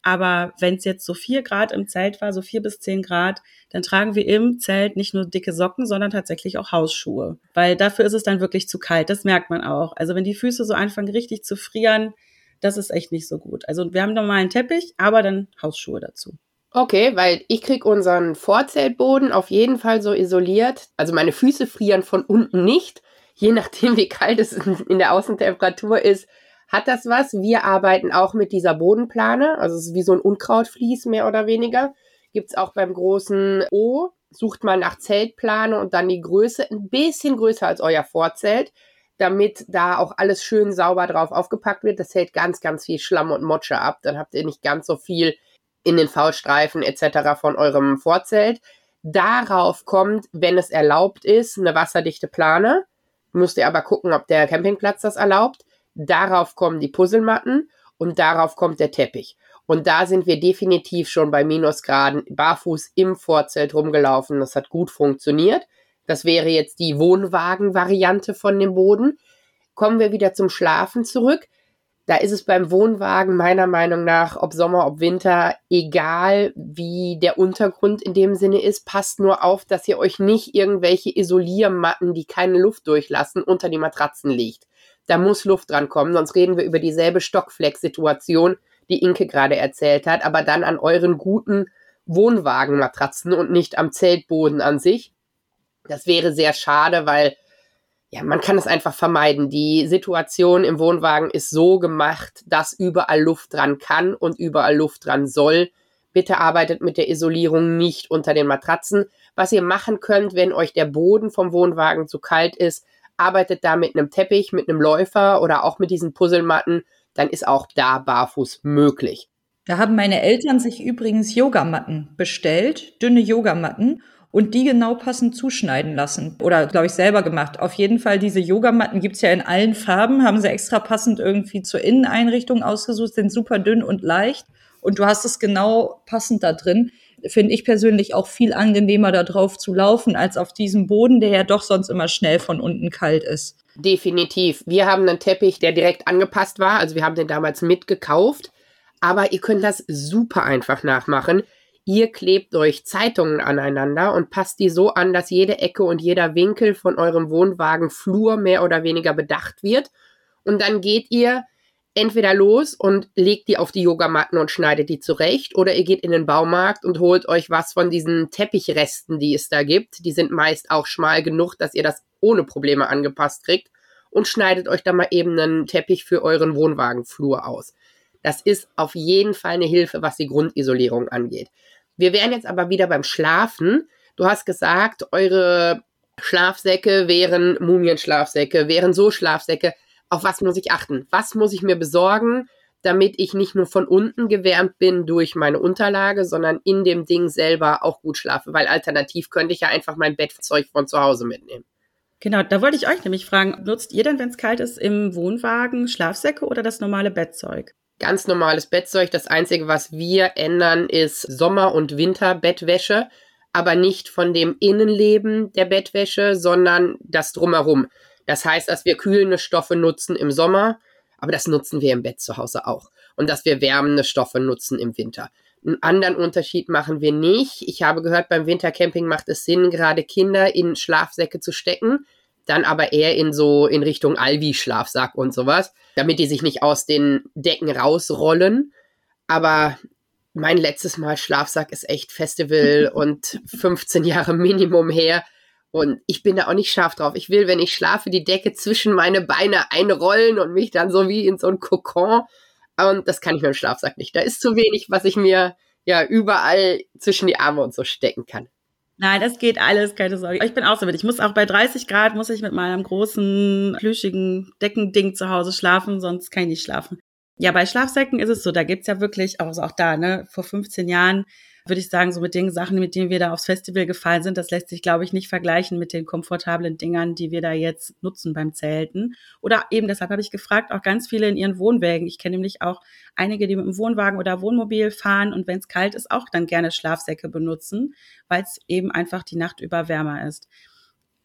Aber wenn es jetzt so vier Grad im Zelt war, so vier bis zehn Grad, dann tragen wir im Zelt nicht nur dicke Socken, sondern tatsächlich auch Hausschuhe. Weil dafür ist es dann wirklich zu kalt. Das merkt man auch. Also wenn die Füße so anfangen richtig zu frieren, das ist echt nicht so gut. Also wir haben normalen Teppich, aber dann Hausschuhe dazu. Okay, weil ich krieg unseren Vorzeltboden auf jeden Fall so isoliert. Also meine Füße frieren von unten nicht. Je nachdem, wie kalt es in der Außentemperatur ist, hat das was. Wir arbeiten auch mit dieser Bodenplane. Also es ist wie so ein Unkrautvlies mehr oder weniger. Gibt's auch beim großen O. Sucht mal nach Zeltplane und dann die Größe ein bisschen größer als euer Vorzelt, damit da auch alles schön sauber drauf aufgepackt wird. Das hält ganz, ganz viel Schlamm und Motsche ab. Dann habt ihr nicht ganz so viel in den V-Streifen etc. von eurem Vorzelt. Darauf kommt, wenn es erlaubt ist, eine wasserdichte Plane. Müsst ihr aber gucken, ob der Campingplatz das erlaubt. Darauf kommen die Puzzlematten und darauf kommt der Teppich. Und da sind wir definitiv schon bei Minusgraden barfuß im Vorzelt rumgelaufen. Das hat gut funktioniert. Das wäre jetzt die Wohnwagen-Variante von dem Boden. Kommen wir wieder zum Schlafen zurück. Da ist es beim Wohnwagen meiner Meinung nach, ob Sommer, ob Winter, egal wie der Untergrund in dem Sinne ist, passt nur auf, dass ihr euch nicht irgendwelche Isoliermatten, die keine Luft durchlassen, unter die Matratzen legt. Da muss Luft dran kommen, sonst reden wir über dieselbe Stockflex-Situation, die Inke gerade erzählt hat, aber dann an euren guten Wohnwagenmatratzen und nicht am Zeltboden an sich. Das wäre sehr schade, weil ja, man kann es einfach vermeiden. Die Situation im Wohnwagen ist so gemacht, dass überall Luft dran kann und überall Luft dran soll. Bitte arbeitet mit der Isolierung nicht unter den Matratzen. Was ihr machen könnt, wenn euch der Boden vom Wohnwagen zu kalt ist, arbeitet da mit einem Teppich, mit einem Läufer oder auch mit diesen Puzzlematten, dann ist auch da barfuß möglich. Da haben meine Eltern sich übrigens Yogamatten bestellt, dünne Yogamatten und die genau passend zuschneiden lassen. Oder, glaube ich, selber gemacht. Auf jeden Fall, diese Yogamatten gibt's ja in allen Farben, haben sie extra passend irgendwie zur Inneneinrichtung ausgesucht, sind super dünn und leicht. Und du hast es genau passend da drin finde ich persönlich auch viel angenehmer, da drauf zu laufen, als auf diesem Boden, der ja doch sonst immer schnell von unten kalt ist. Definitiv. Wir haben einen Teppich, der direkt angepasst war. Also wir haben den damals mitgekauft. Aber ihr könnt das super einfach nachmachen. Ihr klebt euch Zeitungen aneinander und passt die so an, dass jede Ecke und jeder Winkel von eurem Wohnwagen Flur mehr oder weniger bedacht wird. Und dann geht ihr entweder los und legt die auf die Yogamatten und schneidet die zurecht oder ihr geht in den Baumarkt und holt euch was von diesen Teppichresten, die es da gibt. Die sind meist auch schmal genug, dass ihr das ohne Probleme angepasst kriegt und schneidet euch da mal eben einen Teppich für euren Wohnwagenflur aus. Das ist auf jeden Fall eine Hilfe, was die Grundisolierung angeht. Wir wären jetzt aber wieder beim Schlafen. Du hast gesagt, eure Schlafsäcke wären Mumienschlafsäcke, wären so Schlafsäcke auf was muss ich achten? Was muss ich mir besorgen, damit ich nicht nur von unten gewärmt bin durch meine Unterlage, sondern in dem Ding selber auch gut schlafe? Weil alternativ könnte ich ja einfach mein Bettzeug von zu Hause mitnehmen. Genau, da wollte ich euch nämlich fragen, nutzt ihr denn, wenn es kalt ist, im Wohnwagen Schlafsäcke oder das normale Bettzeug? Ganz normales Bettzeug. Das Einzige, was wir ändern, ist Sommer- und Winterbettwäsche, aber nicht von dem Innenleben der Bettwäsche, sondern das drumherum. Das heißt, dass wir kühlende Stoffe nutzen im Sommer, aber das nutzen wir im Bett zu Hause auch. Und dass wir wärmende Stoffe nutzen im Winter. Einen anderen Unterschied machen wir nicht. Ich habe gehört, beim Wintercamping macht es Sinn, gerade Kinder in Schlafsäcke zu stecken, dann aber eher in so in Richtung Alvi-Schlafsack und sowas, damit die sich nicht aus den Decken rausrollen. Aber mein letztes Mal Schlafsack ist echt Festival und 15 Jahre Minimum her. Und ich bin da auch nicht scharf drauf. Ich will, wenn ich schlafe, die Decke zwischen meine Beine einrollen und mich dann so wie in so ein Kokon. Und das kann ich mit dem Schlafsack nicht. Da ist zu wenig, was ich mir ja überall zwischen die Arme und so stecken kann. Nein, das geht alles, keine Sorge. Ich bin auch so mit. Ich muss auch bei 30 Grad, muss ich mit meinem großen, plüschigen Deckending zu Hause schlafen, sonst kann ich nicht schlafen. Ja, bei Schlafsäcken ist es so, da gibt's ja wirklich, also auch da, ne, vor 15 Jahren würde ich sagen, so mit den Sachen, mit denen wir da aufs Festival gefallen sind, das lässt sich, glaube ich, nicht vergleichen mit den komfortablen Dingern, die wir da jetzt nutzen beim Zelten. Oder eben deshalb habe ich gefragt, auch ganz viele in ihren Wohnwägen. Ich kenne nämlich auch einige, die mit dem Wohnwagen oder Wohnmobil fahren und wenn es kalt ist, auch dann gerne Schlafsäcke benutzen, weil es eben einfach die Nacht über wärmer ist.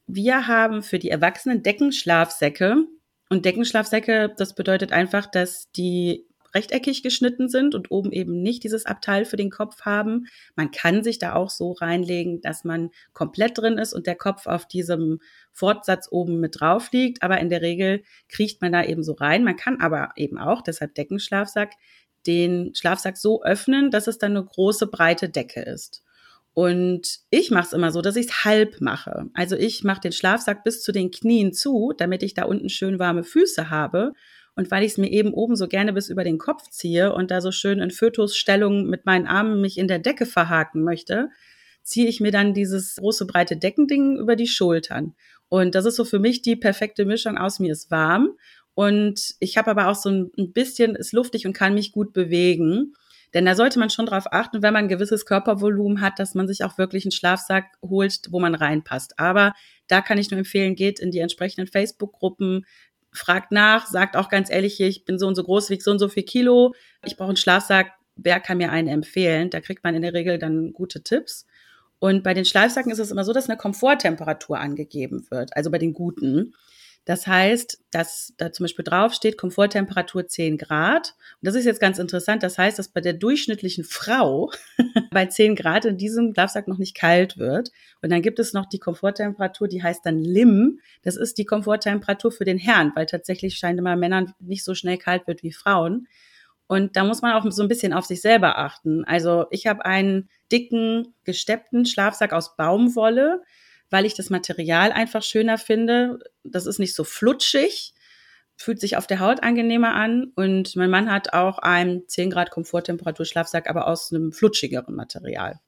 Wir haben für die Erwachsenen Deckenschlafsäcke. Und Deckenschlafsäcke, das bedeutet einfach, dass die rechteckig geschnitten sind und oben eben nicht dieses Abteil für den Kopf haben. Man kann sich da auch so reinlegen, dass man komplett drin ist und der Kopf auf diesem Fortsatz oben mit drauf liegt. Aber in der Regel kriecht man da eben so rein. Man kann aber eben auch, deshalb Deckenschlafsack, den Schlafsack so öffnen, dass es dann eine große, breite Decke ist. Und ich mache es immer so, dass ich es halb mache. Also ich mache den Schlafsack bis zu den Knien zu, damit ich da unten schön warme Füße habe. Und weil ich es mir eben oben so gerne bis über den Kopf ziehe und da so schön in Fötusstellung mit meinen Armen mich in der Decke verhaken möchte, ziehe ich mir dann dieses große breite Deckending über die Schultern. Und das ist so für mich die perfekte Mischung aus mir ist warm und ich habe aber auch so ein bisschen ist luftig und kann mich gut bewegen. Denn da sollte man schon darauf achten, wenn man ein gewisses Körpervolumen hat, dass man sich auch wirklich einen Schlafsack holt, wo man reinpasst. Aber da kann ich nur empfehlen, geht in die entsprechenden Facebook-Gruppen, fragt nach, sagt auch ganz ehrlich, hier, ich bin so und so groß, wiege so und so viel Kilo, ich brauche einen Schlafsack, wer kann mir einen empfehlen? Da kriegt man in der Regel dann gute Tipps. Und bei den Schlafsacken ist es immer so, dass eine Komforttemperatur angegeben wird, also bei den guten. Das heißt, dass da zum Beispiel draufsteht Komforttemperatur 10 Grad. Und das ist jetzt ganz interessant. Das heißt, dass bei der durchschnittlichen Frau bei 10 Grad in diesem Schlafsack noch nicht kalt wird. Und dann gibt es noch die Komforttemperatur, die heißt dann Lim. Das ist die Komforttemperatur für den Herrn, weil tatsächlich scheint immer Männern nicht so schnell kalt wird wie Frauen. Und da muss man auch so ein bisschen auf sich selber achten. Also ich habe einen dicken, gesteppten Schlafsack aus Baumwolle weil ich das Material einfach schöner finde. Das ist nicht so flutschig, fühlt sich auf der Haut angenehmer an und mein Mann hat auch einen 10 Grad Komforttemperatur Schlafsack, aber aus einem flutschigeren Material.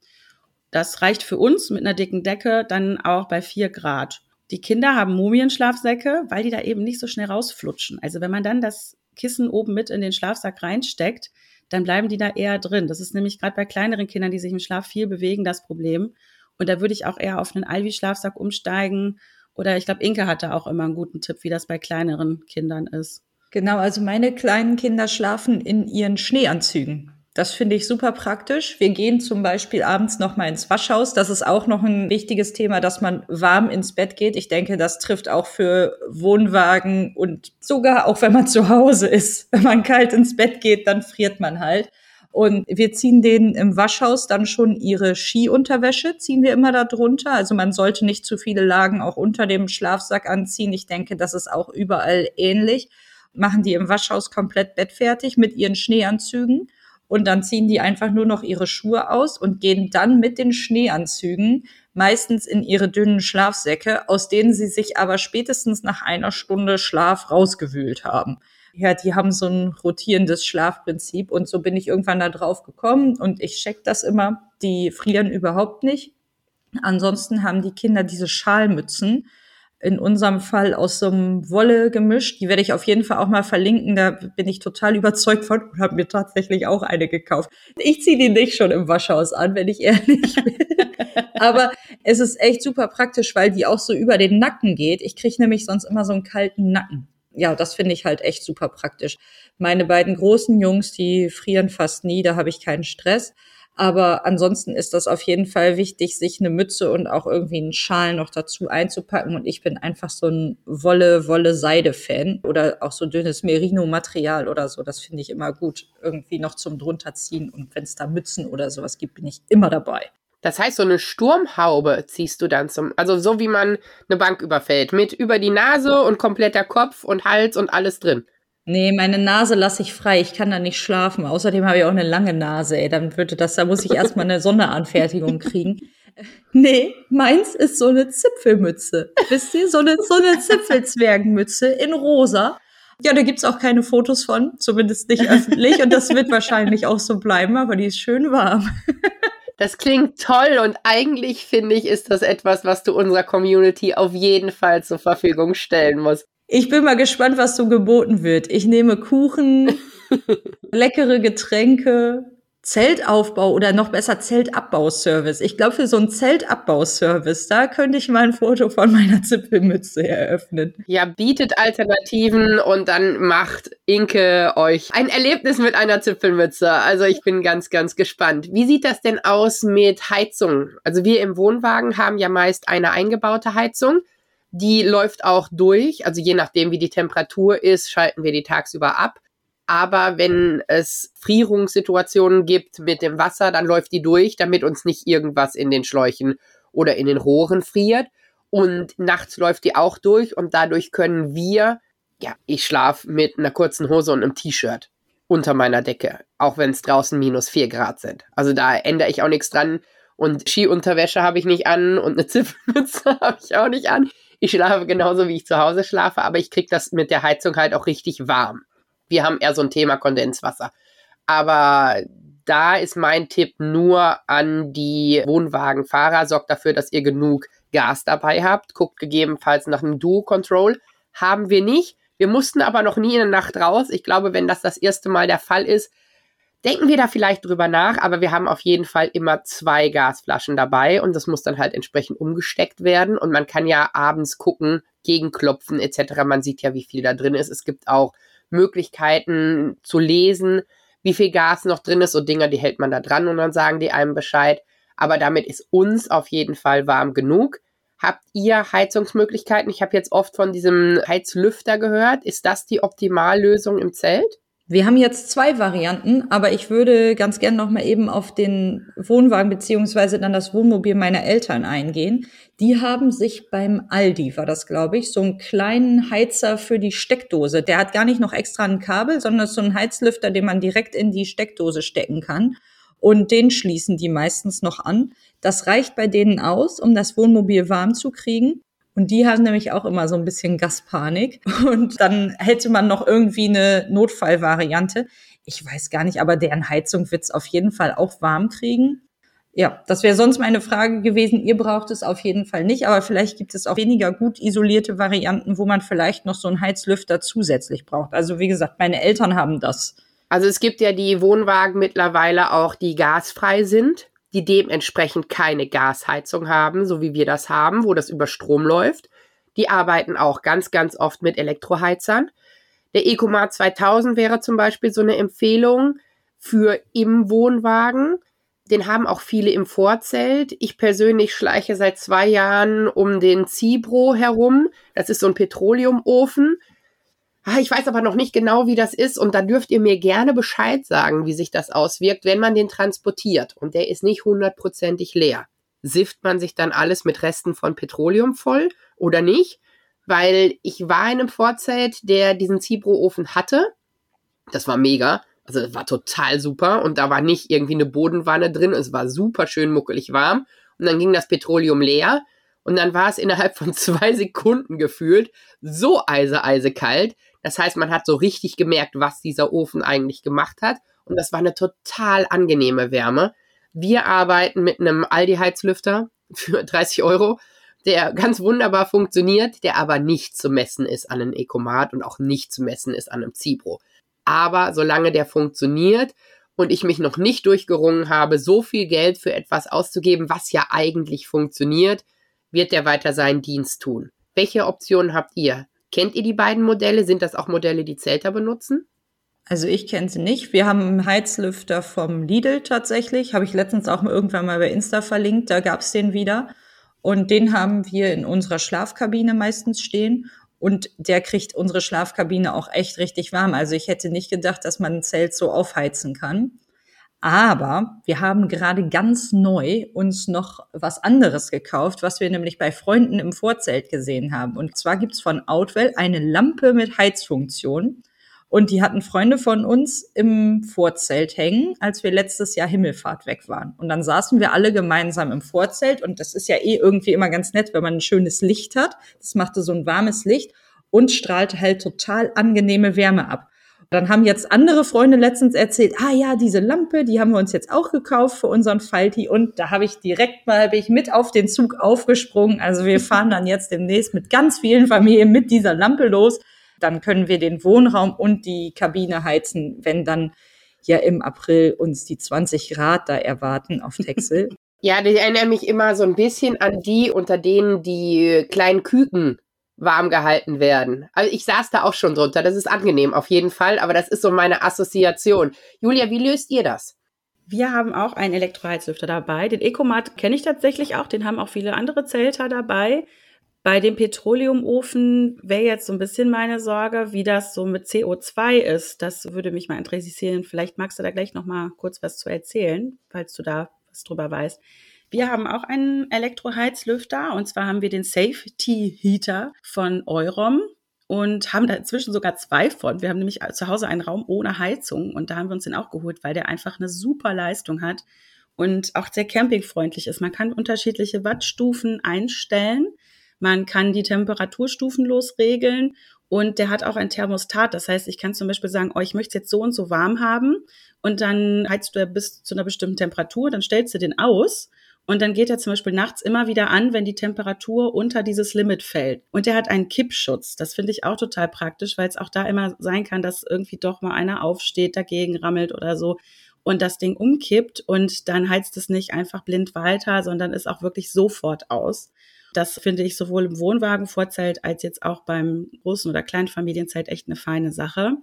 Das reicht für uns mit einer dicken Decke dann auch bei 4 Grad. Die Kinder haben Mumienschlafsäcke, weil die da eben nicht so schnell rausflutschen. Also wenn man dann das Kissen oben mit in den Schlafsack reinsteckt, dann bleiben die da eher drin. Das ist nämlich gerade bei kleineren Kindern, die sich im Schlaf viel bewegen, das Problem. Und da würde ich auch eher auf einen Alvi-Schlafsack umsteigen. Oder ich glaube, Inke hatte auch immer einen guten Tipp, wie das bei kleineren Kindern ist. Genau, also meine kleinen Kinder schlafen in ihren Schneeanzügen. Das finde ich super praktisch. Wir gehen zum Beispiel abends noch mal ins Waschhaus. Das ist auch noch ein wichtiges Thema, dass man warm ins Bett geht. Ich denke, das trifft auch für Wohnwagen und sogar auch wenn man zu Hause ist. Wenn man kalt ins Bett geht, dann friert man halt. Und wir ziehen denen im Waschhaus dann schon ihre Skiunterwäsche, ziehen wir immer da drunter. Also man sollte nicht zu viele Lagen auch unter dem Schlafsack anziehen. Ich denke, das ist auch überall ähnlich. machen die im Waschhaus komplett bettfertig mit ihren Schneeanzügen und dann ziehen die einfach nur noch ihre Schuhe aus und gehen dann mit den Schneeanzügen meistens in ihre dünnen Schlafsäcke, aus denen sie sich aber spätestens nach einer Stunde Schlaf rausgewühlt haben. Ja, die haben so ein rotierendes Schlafprinzip und so bin ich irgendwann da drauf gekommen und ich check das immer. Die frieren überhaupt nicht. Ansonsten haben die Kinder diese Schalmützen, in unserem Fall aus so einem Wolle gemischt. Die werde ich auf jeden Fall auch mal verlinken. Da bin ich total überzeugt von und habe mir tatsächlich auch eine gekauft. Ich ziehe die nicht schon im Waschhaus an, wenn ich ehrlich bin. Aber es ist echt super praktisch, weil die auch so über den Nacken geht. Ich kriege nämlich sonst immer so einen kalten Nacken. Ja, das finde ich halt echt super praktisch. Meine beiden großen Jungs, die frieren fast nie, da habe ich keinen Stress. Aber ansonsten ist das auf jeden Fall wichtig, sich eine Mütze und auch irgendwie einen Schal noch dazu einzupacken. Und ich bin einfach so ein Wolle, Wolle, Seide-Fan oder auch so dünnes Merino-Material oder so. Das finde ich immer gut. Irgendwie noch zum drunterziehen. Und wenn es da Mützen oder sowas gibt, bin ich immer dabei. Das heißt, so eine Sturmhaube ziehst du dann zum, also so wie man eine Bank überfällt, mit über die Nase und kompletter Kopf und Hals und alles drin. Nee, meine Nase lasse ich frei. Ich kann da nicht schlafen. Außerdem habe ich auch eine lange Nase, ey. Dann würde das, da muss ich erstmal eine Sonderanfertigung kriegen. Nee, meins ist so eine Zipfelmütze. Wisst ihr? So eine, so eine Zipfelzwergenmütze in rosa. Ja, da gibt's auch keine Fotos von, zumindest nicht öffentlich. Und das wird wahrscheinlich auch so bleiben, aber die ist schön warm. Das klingt toll und eigentlich finde ich, ist das etwas, was du unserer Community auf jeden Fall zur Verfügung stellen musst. Ich bin mal gespannt, was so geboten wird. Ich nehme Kuchen, leckere Getränke, Zeltaufbau oder noch besser Zeltabbauservice. Ich glaube, für so einen Zeltabbauservice, da könnte ich mal ein Foto von meiner Zipfelmütze eröffnen. Ja, bietet Alternativen und dann macht Inke euch ein Erlebnis mit einer Zipfelmütze. Also ich bin ganz, ganz gespannt. Wie sieht das denn aus mit Heizung? Also wir im Wohnwagen haben ja meist eine eingebaute Heizung. Die läuft auch durch. Also je nachdem, wie die Temperatur ist, schalten wir die tagsüber ab. Aber wenn es Frierungssituationen gibt mit dem Wasser, dann läuft die durch, damit uns nicht irgendwas in den Schläuchen oder in den Rohren friert. Und nachts läuft die auch durch und dadurch können wir, ja, ich schlafe mit einer kurzen Hose und einem T-Shirt unter meiner Decke, auch wenn es draußen minus vier Grad sind. Also da ändere ich auch nichts dran. Und Skiunterwäsche habe ich nicht an und eine Zipfelmütze habe ich auch nicht an. Ich schlafe genauso, wie ich zu Hause schlafe, aber ich kriege das mit der Heizung halt auch richtig warm. Wir haben eher so ein Thema Kondenswasser. Aber da ist mein Tipp nur an die Wohnwagenfahrer, sorgt dafür, dass ihr genug Gas dabei habt. Guckt gegebenenfalls nach einem Duo-Control. Haben wir nicht. Wir mussten aber noch nie in der Nacht raus. Ich glaube, wenn das das erste Mal der Fall ist, denken wir da vielleicht drüber nach, aber wir haben auf jeden Fall immer zwei Gasflaschen dabei und das muss dann halt entsprechend umgesteckt werden und man kann ja abends gucken, gegenklopfen etc. Man sieht ja, wie viel da drin ist. Es gibt auch Möglichkeiten zu lesen, wie viel Gas noch drin ist so Dinger, die hält man da dran und dann sagen die einem Bescheid. Aber damit ist uns auf jeden Fall warm genug. Habt ihr Heizungsmöglichkeiten? Ich habe jetzt oft von diesem Heizlüfter gehört. Ist das die Optimallösung im Zelt? Wir haben jetzt zwei Varianten, aber ich würde ganz gern noch mal eben auf den Wohnwagen beziehungsweise dann das Wohnmobil meiner Eltern eingehen. Die haben sich beim Aldi, war das glaube ich, so einen kleinen Heizer für die Steckdose. Der hat gar nicht noch extra ein Kabel, sondern so ein Heizlüfter, den man direkt in die Steckdose stecken kann. Und den schließen die meistens noch an. Das reicht bei denen aus, um das Wohnmobil warm zu kriegen. Und die haben nämlich auch immer so ein bisschen Gaspanik. Und dann hätte man noch irgendwie eine Notfallvariante. Ich weiß gar nicht, aber deren Heizung wird's auf jeden Fall auch warm kriegen. Ja, das wäre sonst meine Frage gewesen. Ihr braucht es auf jeden Fall nicht, aber vielleicht gibt es auch weniger gut isolierte Varianten, wo man vielleicht noch so einen Heizlüfter zusätzlich braucht. Also wie gesagt, meine Eltern haben das. Also es gibt ja die Wohnwagen mittlerweile auch, die gasfrei sind die dementsprechend keine Gasheizung haben, so wie wir das haben, wo das über Strom läuft. Die arbeiten auch ganz, ganz oft mit Elektroheizern. Der Ecomar 2000 wäre zum Beispiel so eine Empfehlung für im Wohnwagen. Den haben auch viele im Vorzelt. Ich persönlich schleiche seit zwei Jahren um den Cibro herum. Das ist so ein Petroleumofen. Ah, ich weiß aber noch nicht genau, wie das ist und da dürft ihr mir gerne Bescheid sagen, wie sich das auswirkt, wenn man den transportiert und der ist nicht hundertprozentig leer. Sifft man sich dann alles mit Resten von Petroleum voll oder nicht? weil ich war in einem Vorzelt, der diesen Zibro-Ofen hatte. Das war mega. Also das war total super und da war nicht irgendwie eine Bodenwanne drin. Es war super schön muckelig warm und dann ging das Petroleum leer und dann war es innerhalb von zwei Sekunden gefühlt so eise, eise kalt. Das heißt, man hat so richtig gemerkt, was dieser Ofen eigentlich gemacht hat und das war eine total angenehme Wärme. Wir arbeiten mit einem Aldi-Heizlüfter für 30 Euro, der ganz wunderbar funktioniert, der aber nicht zu messen ist an einem Ecomat und auch nicht zu messen ist an einem Zibro. Aber solange der funktioniert und ich mich noch nicht durchgerungen habe, so viel Geld für etwas auszugeben, was ja eigentlich funktioniert, wird der weiter seinen Dienst tun. Welche Optionen habt ihr? Kennt ihr die beiden Modelle? Sind das auch Modelle, die Zelter benutzen? Also ich kenne sie nicht. Wir haben einen Heizlüfter vom Lidl tatsächlich. Habe ich letztens auch irgendwann mal bei Insta verlinkt. Da gab es den wieder. Und den haben wir in unserer Schlafkabine meistens stehen. Und der kriegt unsere Schlafkabine auch echt richtig warm. Also ich hätte nicht gedacht, dass man ein Zelt so aufheizen kann. Aber wir haben gerade ganz neu uns noch was anderes gekauft, was wir nämlich bei Freunden im Vorzelt gesehen haben. Und zwar gibt's von Outwell eine Lampe mit Heizfunktion. Und die hatten Freunde von uns im Vorzelt hängen, als wir letztes Jahr Himmelfahrt weg waren. Und dann saßen wir alle gemeinsam im Vorzelt und das ist ja eh irgendwie immer ganz nett, wenn man ein schönes Licht hat. Das machte so ein warmes Licht und strahlte halt total angenehme Wärme ab. Dann haben jetzt andere Freunde letztens erzählt, ah ja, diese Lampe, die haben wir uns jetzt auch gekauft für unseren Falti und da habe ich direkt mal bin ich mit auf den Zug aufgesprungen. Also wir fahren dann jetzt demnächst mit ganz vielen Familien mit dieser Lampe los dann können wir den Wohnraum und die Kabine heizen, wenn dann ja im April uns die 20 Grad da erwarten auf Texel. Ja, die erinnern mich immer so ein bisschen an die, unter denen die kleinen Küken warm gehalten werden. Also ich saß da auch schon drunter. Das ist angenehm auf jeden Fall, aber das ist so meine Assoziation. Julia, wie löst ihr das? Wir haben auch einen Elektroheizlüfter dabei. Den Ecomat kenne ich tatsächlich auch. Den haben auch viele andere Zelter dabei. Bei dem Petroleumofen wäre jetzt so ein bisschen meine Sorge, wie das so mit CO2 ist. Das würde mich mal interessieren. Vielleicht magst du da gleich noch mal kurz was zu erzählen, falls du da was drüber weißt. Wir haben auch einen Elektroheizlüfter und zwar haben wir den Safety Heater von Eurom und haben dazwischen sogar zwei von. Wir haben nämlich zu Hause einen Raum ohne Heizung und da haben wir uns den auch geholt, weil der einfach eine super Leistung hat und auch sehr campingfreundlich ist. Man kann unterschiedliche Wattstufen einstellen man kann die Temperatur stufenlos regeln und der hat auch ein Thermostat. Das heißt, ich kann zum Beispiel sagen, oh, ich möchte es jetzt so und so warm haben und dann heizt du bis zu einer bestimmten Temperatur, dann stellst du den aus und dann geht er zum Beispiel nachts immer wieder an, wenn die Temperatur unter dieses Limit fällt. Und der hat einen Kippschutz. Das finde ich auch total praktisch, weil es auch da immer sein kann, dass irgendwie doch mal einer aufsteht, dagegen rammelt oder so und das Ding umkippt und dann heizt es nicht einfach blind weiter, sondern ist auch wirklich sofort aus. Das finde ich sowohl im Wohnwagenvorzelt als jetzt auch beim großen oder kleinen Familienzelt echt eine feine Sache.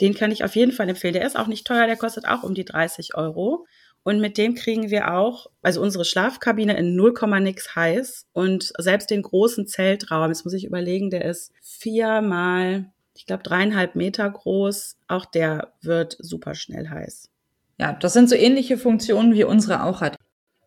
Den kann ich auf jeden Fall empfehlen. Der ist auch nicht teuer, der kostet auch um die 30 Euro. Und mit dem kriegen wir auch, also unsere Schlafkabine in 0, nix heiß und selbst den großen Zeltraum, jetzt muss ich überlegen, der ist viermal, ich glaube dreieinhalb Meter groß, auch der wird super schnell heiß. Ja, das sind so ähnliche Funktionen, wie unsere auch hat.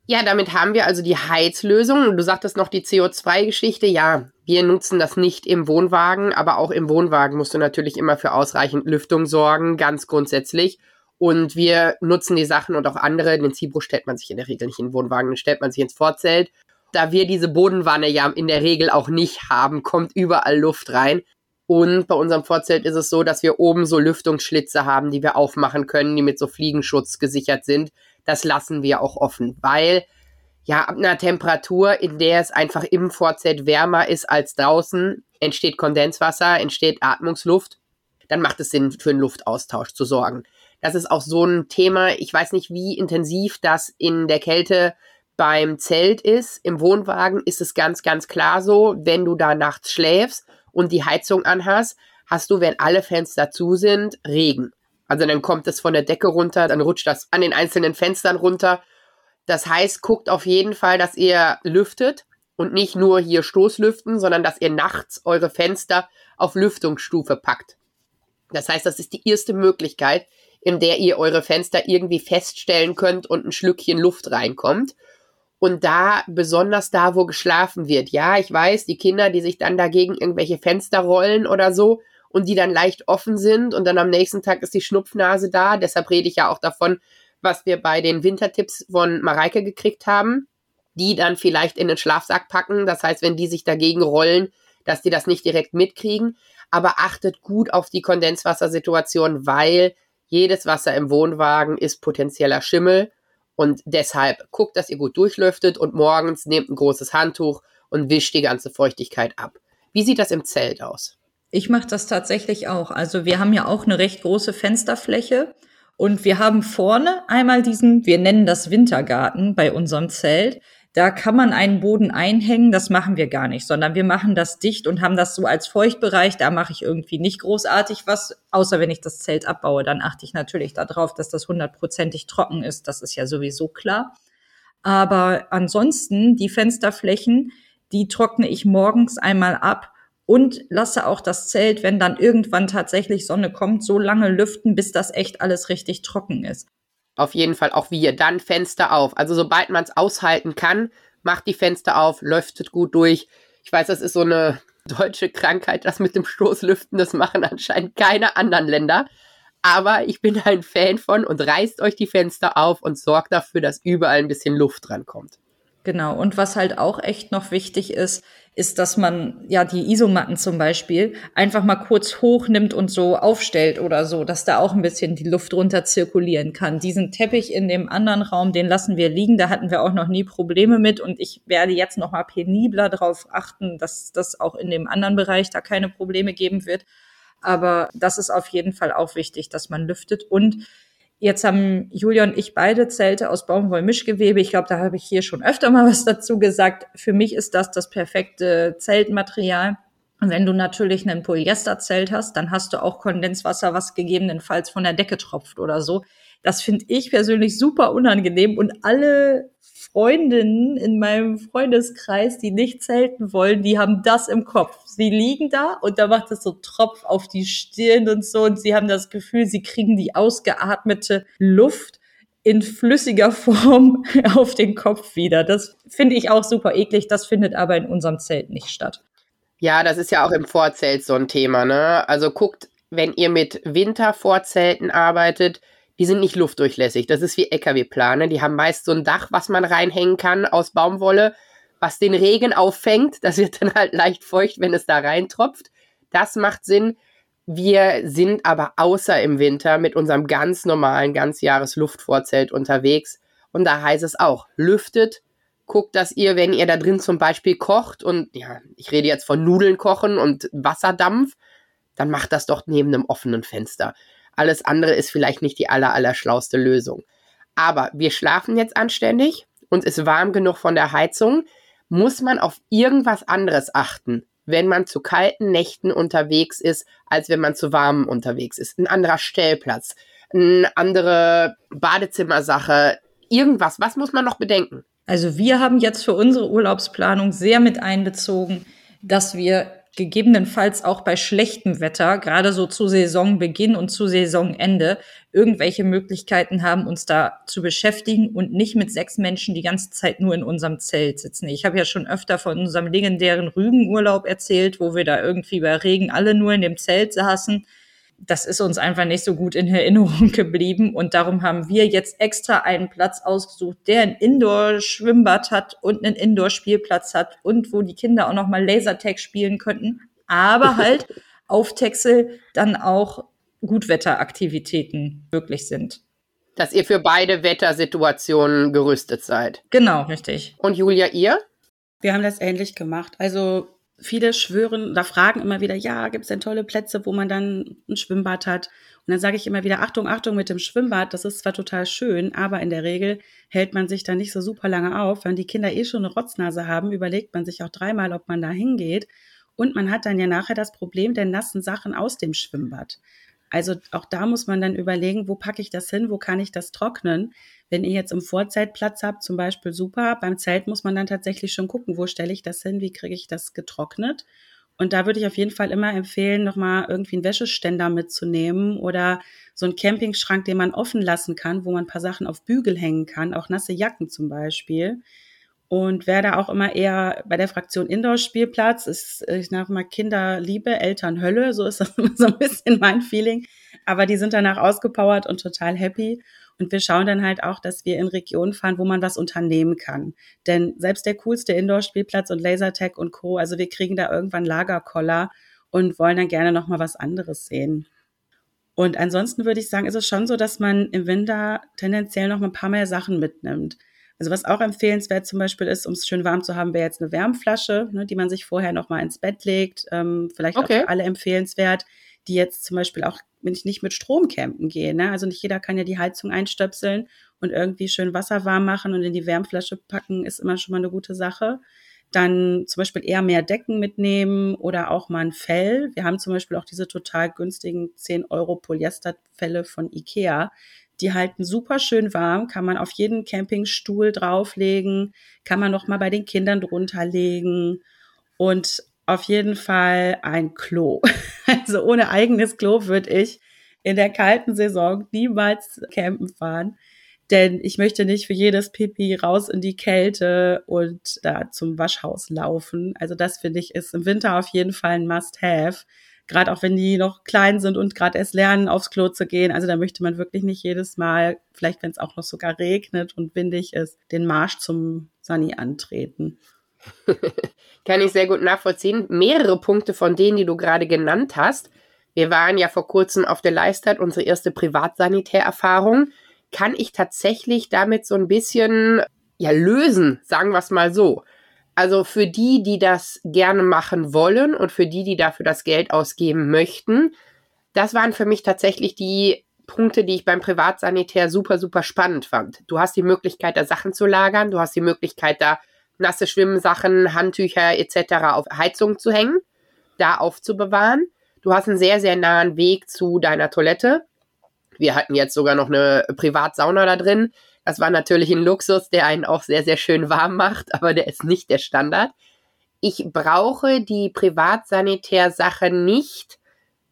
Ja, damit haben wir also die Heizlösung. Und du sagtest noch die CO2-Geschichte. Ja, wir nutzen das nicht im Wohnwagen, aber auch im Wohnwagen musst du natürlich immer für ausreichend Lüftung sorgen, ganz grundsätzlich. Und wir nutzen die Sachen und auch andere. Den Zibro stellt man sich in der Regel nicht in den Wohnwagen, den stellt man sich ins Vorzelt. Da wir diese Bodenwanne ja in der Regel auch nicht haben, kommt überall Luft rein. Und bei unserem Vorzelt ist es so, dass wir oben so Lüftungsschlitze haben, die wir aufmachen können, die mit so Fliegenschutz gesichert sind das lassen wir auch offen, weil ja, ab einer Temperatur, in der es einfach im Vorzelt wärmer ist als draußen, entsteht Kondenswasser, entsteht Atmungsluft. Dann macht es Sinn, für einen Luftaustausch zu sorgen. Das ist auch so ein Thema. Ich weiß nicht, wie intensiv das in der Kälte beim Zelt ist. Im Wohnwagen ist es ganz, ganz klar so, wenn du da nachts schläfst und die Heizung anhast, hast du, wenn alle Fenster zu sind, Regen. Also dann kommt es von der Decke runter, dann rutscht das an den einzelnen Fenstern runter. Das heißt, guckt auf jeden Fall, dass ihr lüftet und nicht nur hier Stoßlüften, sondern dass ihr nachts eure Fenster auf Lüftungsstufe packt. Das heißt, das ist die erste Möglichkeit, in der ihr eure Fenster irgendwie feststellen könnt und ein Schlückchen Luft reinkommt. Und da, besonders da, wo geschlafen wird. Ja, ich weiß, die Kinder, die sich dann dagegen irgendwelche Fenster rollen oder so und die dann leicht offen sind und dann am nächsten Tag ist die Schnupfnase da. Deshalb rede ich ja auch davon, was wir bei den Wintertipps von Mareike gekriegt haben, die dann vielleicht in den Schlafsack packen. Das heißt, wenn die sich dagegen rollen, dass die das nicht direkt mitkriegen. Aber achtet gut auf die Kondenswassersituation, weil jedes Wasser im Wohnwagen ist potenzieller Schimmel. Und deshalb guckt, dass ihr gut durchlüftet und morgens nehmt ein großes Handtuch und wischt die ganze Feuchtigkeit ab. Wie sieht das im Zelt aus? Ich mache das tatsächlich auch. Also wir haben ja auch eine recht große Fensterfläche und wir haben vorne einmal diesen, wir nennen das Wintergarten bei unserem Zelt. Da kann man einen Boden einhängen, das machen wir gar nicht, sondern wir machen das dicht und haben das so als Feuchtbereich. Da mache ich irgendwie nicht großartig was, außer wenn ich das Zelt abbaue, dann achte ich natürlich darauf, dass das hundertprozentig trocken ist. Das ist ja sowieso klar. Aber ansonsten, die Fensterflächen, die trockne ich morgens einmal ab und lasse auch das Zelt, wenn dann irgendwann tatsächlich Sonne kommt, so lange lüften, bis das echt alles richtig trocken ist. Auf jeden Fall auch wir. Dann Fenster auf. Also sobald man es aushalten kann, macht die Fenster auf, lüftet gut durch. Ich weiß, das ist so eine deutsche Krankheit, das mit dem Stoßlüften. Das machen anscheinend keine anderen Länder. Aber ich bin ein Fan von und reißt euch die Fenster auf und sorgt dafür, dass überall ein bisschen Luft dran kommt. Genau. Und was halt auch echt noch wichtig ist, ist, dass man ja die Isomatten zum Beispiel einfach mal kurz hochnimmt und so aufstellt oder so, dass da auch ein bisschen die Luft runter zirkulieren kann. Diesen Teppich in dem anderen Raum, den lassen wir liegen. Da hatten wir auch noch nie Probleme mit und ich werde jetzt noch mal penibler darauf achten, dass das auch in dem anderen Bereich da keine Probleme geben wird. Aber das ist auf jeden Fall auch wichtig, dass man lüftet und Jetzt haben Julia und ich beide Zelte aus Baumwollmischgewebe. Ich glaube, da habe ich hier schon öfter mal was dazu gesagt. Für mich ist das das perfekte Zeltmaterial. Und wenn du natürlich ein Polyesterzelt hast, dann hast du auch Kondenswasser, was gegebenenfalls von der Decke tropft oder so. Das finde ich persönlich super unangenehm und alle Freundinnen in meinem Freundeskreis, die nicht zelten wollen, die haben das im Kopf. Sie liegen da und da macht es so Tropf auf die Stirn und so und sie haben das Gefühl, sie kriegen die ausgeatmete Luft in flüssiger Form auf den Kopf wieder. Das finde ich auch super eklig. Das findet aber in unserem Zelt nicht statt. Ja, das ist ja auch im Vorzelt so ein Thema, ne? Also guckt, wenn ihr mit Wintervorzelten arbeitet, die sind nicht luftdurchlässig. Das ist wie LKW-Plane. Die haben meist so ein Dach, was man reinhängen kann aus Baumwolle, was den Regen auffängt. Das wird dann halt leicht feucht, wenn es da reintropft. Das macht Sinn. Wir sind aber außer im Winter mit unserem ganz normalen Ganzjahres-Luftvorzelt unterwegs. Und da heißt es auch, lüftet, guckt, dass ihr, wenn ihr da drin zum Beispiel kocht und ja, ich rede jetzt von Nudeln kochen und Wasserdampf, dann macht das doch neben einem offenen Fenster. Alles andere ist vielleicht nicht die aller, aller schlauste Lösung. Aber wir schlafen jetzt anständig, uns ist warm genug von der Heizung. Muss man auf irgendwas anderes achten, wenn man zu kalten Nächten unterwegs ist, als wenn man zu warmen unterwegs ist? Ein anderer Stellplatz, eine andere Badezimmersache, irgendwas. Was muss man noch bedenken? Also wir haben jetzt für unsere Urlaubsplanung sehr mit einbezogen, dass wir gegebenenfalls auch bei schlechtem Wetter, gerade so zu Saisonbeginn und zu Saisonende, irgendwelche Möglichkeiten haben, uns da zu beschäftigen und nicht mit sechs Menschen die ganze Zeit nur in unserem Zelt sitzen. Ich habe ja schon öfter von unserem legendären Rügenurlaub erzählt, wo wir da irgendwie bei Regen alle nur in dem Zelt saßen das ist uns einfach nicht so gut in Erinnerung geblieben und darum haben wir jetzt extra einen Platz ausgesucht, der ein Indoor-Schwimmbad hat und einen Indoor-Spielplatz hat und wo die Kinder auch noch mal Lasertag spielen könnten, aber halt auf Texel dann auch Gutwetteraktivitäten möglich sind. Dass ihr für beide Wettersituationen gerüstet seid. Genau, richtig. Und Julia, ihr? Wir haben das ähnlich gemacht. Also viele schwören oder fragen immer wieder, ja, gibt es denn tolle Plätze, wo man dann ein Schwimmbad hat? Und dann sage ich immer wieder, Achtung, Achtung mit dem Schwimmbad, das ist zwar total schön, aber in der Regel hält man sich da nicht so super lange auf. Wenn die Kinder eh schon eine Rotznase haben, überlegt man sich auch dreimal, ob man da hingeht. Und man hat dann ja nachher das Problem der nassen Sachen aus dem Schwimmbad. Also auch da muss man dann überlegen, wo packe ich das hin, wo kann ich das trocknen. Wenn ihr jetzt im Vorzelt Platz habt, zum Beispiel super. Beim Zelt muss man dann tatsächlich schon gucken, wo stelle ich das hin, wie kriege ich das getrocknet. Und da würde ich auf jeden Fall immer empfehlen, nochmal irgendwie einen Wäscheständer mitzunehmen oder so einen Campingschrank, den man offen lassen kann, wo man ein paar Sachen auf Bügel hängen kann, auch nasse Jacken zum Beispiel. Und wer da auch immer eher bei der Fraktion Indoor-Spielplatz ist, ich sag mal, Kinderliebe, Elternhölle, so ist das so ein bisschen mein Feeling. Aber die sind danach ausgepowert und total happy. Und wir schauen dann halt auch, dass wir in Regionen fahren, wo man was unternehmen kann. Denn selbst der coolste Indoor-Spielplatz und Lasertag und Co., also wir kriegen da irgendwann Lagerkoller und wollen dann gerne nochmal was anderes sehen. Und ansonsten würde ich sagen, ist es schon so, dass man im Winter tendenziell noch ein paar mehr Sachen mitnimmt. Also was auch empfehlenswert zum Beispiel ist, um es schön warm zu haben, wäre jetzt eine Wärmflasche, ne, die man sich vorher noch mal ins Bett legt. Ähm, vielleicht okay. auch für alle empfehlenswert, die jetzt zum Beispiel auch, wenn ich nicht mit Strom campen gehe. Ne? Also nicht jeder kann ja die Heizung einstöpseln und irgendwie schön Wasser warm machen und in die Wärmflasche packen, ist immer schon mal eine gute Sache. Dann zum Beispiel eher mehr Decken mitnehmen oder auch mal ein Fell. Wir haben zum Beispiel auch diese total günstigen 10 Euro Polyesterfälle von Ikea die halten super schön warm, kann man auf jeden Campingstuhl drauflegen, kann man noch mal bei den Kindern drunter legen und auf jeden Fall ein Klo. Also ohne eigenes Klo würde ich in der kalten Saison niemals campen fahren, denn ich möchte nicht für jedes Pipi raus in die Kälte und da zum Waschhaus laufen. Also das finde ich ist im Winter auf jeden Fall ein Must-Have gerade auch wenn die noch klein sind und gerade erst lernen, aufs Klo zu gehen. Also da möchte man wirklich nicht jedes Mal, vielleicht wenn es auch noch sogar regnet und windig ist, den Marsch zum Sani antreten. Kann ich sehr gut nachvollziehen. Mehrere Punkte von denen, die du gerade genannt hast. Wir waren ja vor kurzem auf der Leistert, unsere erste Privatsanitärerfahrung. Kann ich tatsächlich damit so ein bisschen ja lösen, sagen wir es mal so. Also für die, die das gerne machen wollen und für die, die dafür das Geld ausgeben möchten, das waren für mich tatsächlich die Punkte, die ich beim Privatsanitär super, super spannend fand. Du hast die Möglichkeit, da Sachen zu lagern, du hast die Möglichkeit, da nasse Schwimmsachen, Handtücher etc. auf Heizung zu hängen, da aufzubewahren. Du hast einen sehr, sehr nahen Weg zu deiner Toilette. Wir hatten jetzt sogar noch eine Privatsauna da drin. Das war natürlich ein Luxus, der einen auch sehr, sehr schön warm macht, aber der ist nicht der Standard. Ich brauche die Privatsanitärsache nicht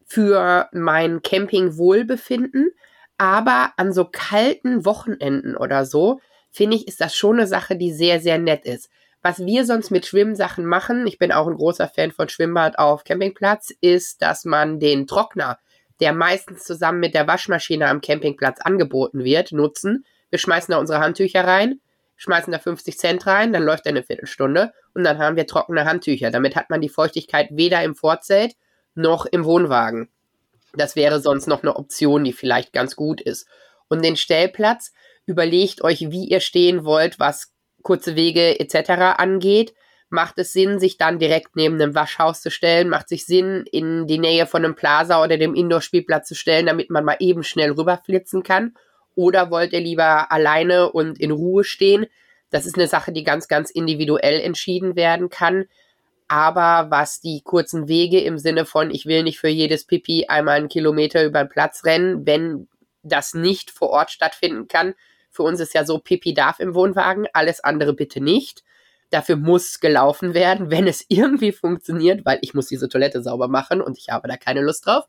für mein Campingwohlbefinden, aber an so kalten Wochenenden oder so, finde ich, ist das schon eine Sache, die sehr, sehr nett ist. Was wir sonst mit Schwimmsachen machen, ich bin auch ein großer Fan von Schwimmbad auf Campingplatz, ist, dass man den Trockner, der meistens zusammen mit der Waschmaschine am Campingplatz angeboten wird, nutzen wir schmeißen da unsere Handtücher rein, schmeißen da 50 Cent rein, dann läuft eine Viertelstunde und dann haben wir trockene Handtücher. Damit hat man die Feuchtigkeit weder im Vorzelt noch im Wohnwagen. Das wäre sonst noch eine Option, die vielleicht ganz gut ist. Und den Stellplatz, überlegt euch, wie ihr stehen wollt, was kurze Wege etc. angeht. Macht es Sinn, sich dann direkt neben einem Waschhaus zu stellen? Macht sich Sinn, in die Nähe von einem Plaza oder dem Indoor-Spielplatz zu stellen, damit man mal eben schnell rüberflitzen kann? Oder wollt ihr lieber alleine und in Ruhe stehen? Das ist eine Sache, die ganz, ganz individuell entschieden werden kann. Aber was die kurzen Wege im Sinne von, ich will nicht für jedes Pipi einmal einen Kilometer über den Platz rennen, wenn das nicht vor Ort stattfinden kann. Für uns ist ja so, Pipi darf im Wohnwagen, alles andere bitte nicht. Dafür muss gelaufen werden, wenn es irgendwie funktioniert, weil ich muss diese Toilette sauber machen und ich habe da keine Lust drauf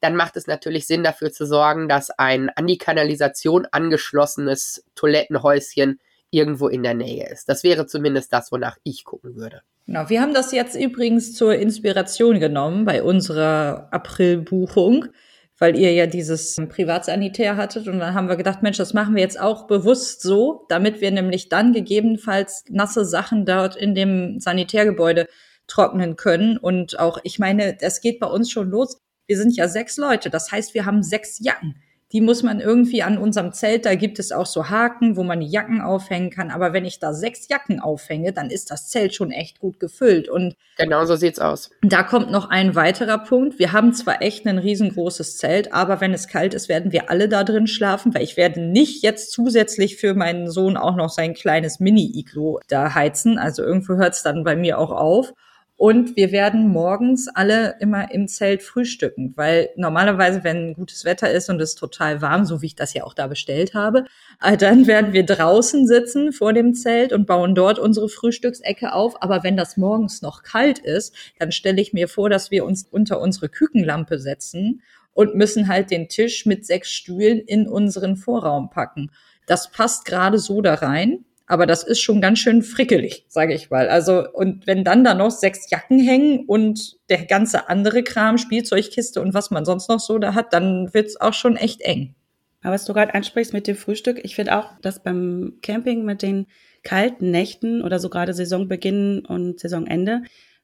dann macht es natürlich Sinn, dafür zu sorgen, dass ein an die Kanalisation angeschlossenes Toilettenhäuschen irgendwo in der Nähe ist. Das wäre zumindest das, wonach ich gucken würde. Genau, wir haben das jetzt übrigens zur Inspiration genommen bei unserer Aprilbuchung, weil ihr ja dieses Privatsanitär hattet und dann haben wir gedacht, Mensch, das machen wir jetzt auch bewusst so, damit wir nämlich dann gegebenenfalls nasse Sachen dort in dem Sanitärgebäude trocknen können und auch, ich meine, das geht bei uns schon los. Wir sind ja sechs Leute, das heißt, wir haben sechs Jacken. Die muss man irgendwie an unserem Zelt, da gibt es auch so Haken, wo man die Jacken aufhängen kann. Aber wenn ich da sechs Jacken aufhänge, dann ist das Zelt schon echt gut gefüllt. Und genau so sieht's aus. Da kommt noch ein weiterer Punkt. Wir haben zwar echt ein riesengroßes Zelt, aber wenn es kalt ist, werden wir alle da drin schlafen, weil ich werde nicht jetzt zusätzlich für meinen Sohn auch noch sein kleines Mini-Iglo da heizen. Also irgendwo hört's dann bei mir auch auf. Und wir werden morgens alle immer im Zelt frühstücken, weil normalerweise, wenn gutes Wetter ist und es total warm, so wie ich das ja auch da bestellt habe, äh, dann werden wir draußen sitzen vor dem Zelt und bauen dort unsere Frühstücksecke auf. Aber wenn das morgens noch kalt ist, dann stelle ich mir vor, dass wir uns unter unsere Kükenlampe setzen und müssen halt den Tisch mit sechs Stühlen in unseren Vorraum packen. Das passt gerade so da rein Aber das ist schon ganz schön frickelig, sage ich mal. Also, und wenn dann da noch sechs Jacken hängen und der ganze andere Kram, Spielzeugkiste und was man sonst noch so da hat, dann wird's auch schon echt eng. Aber was du gerade ansprichst mit dem Frühstück, ich finde auch, dass beim Camping mit den kalten Nächten oder so gerade Saisonbeginn und Saisonende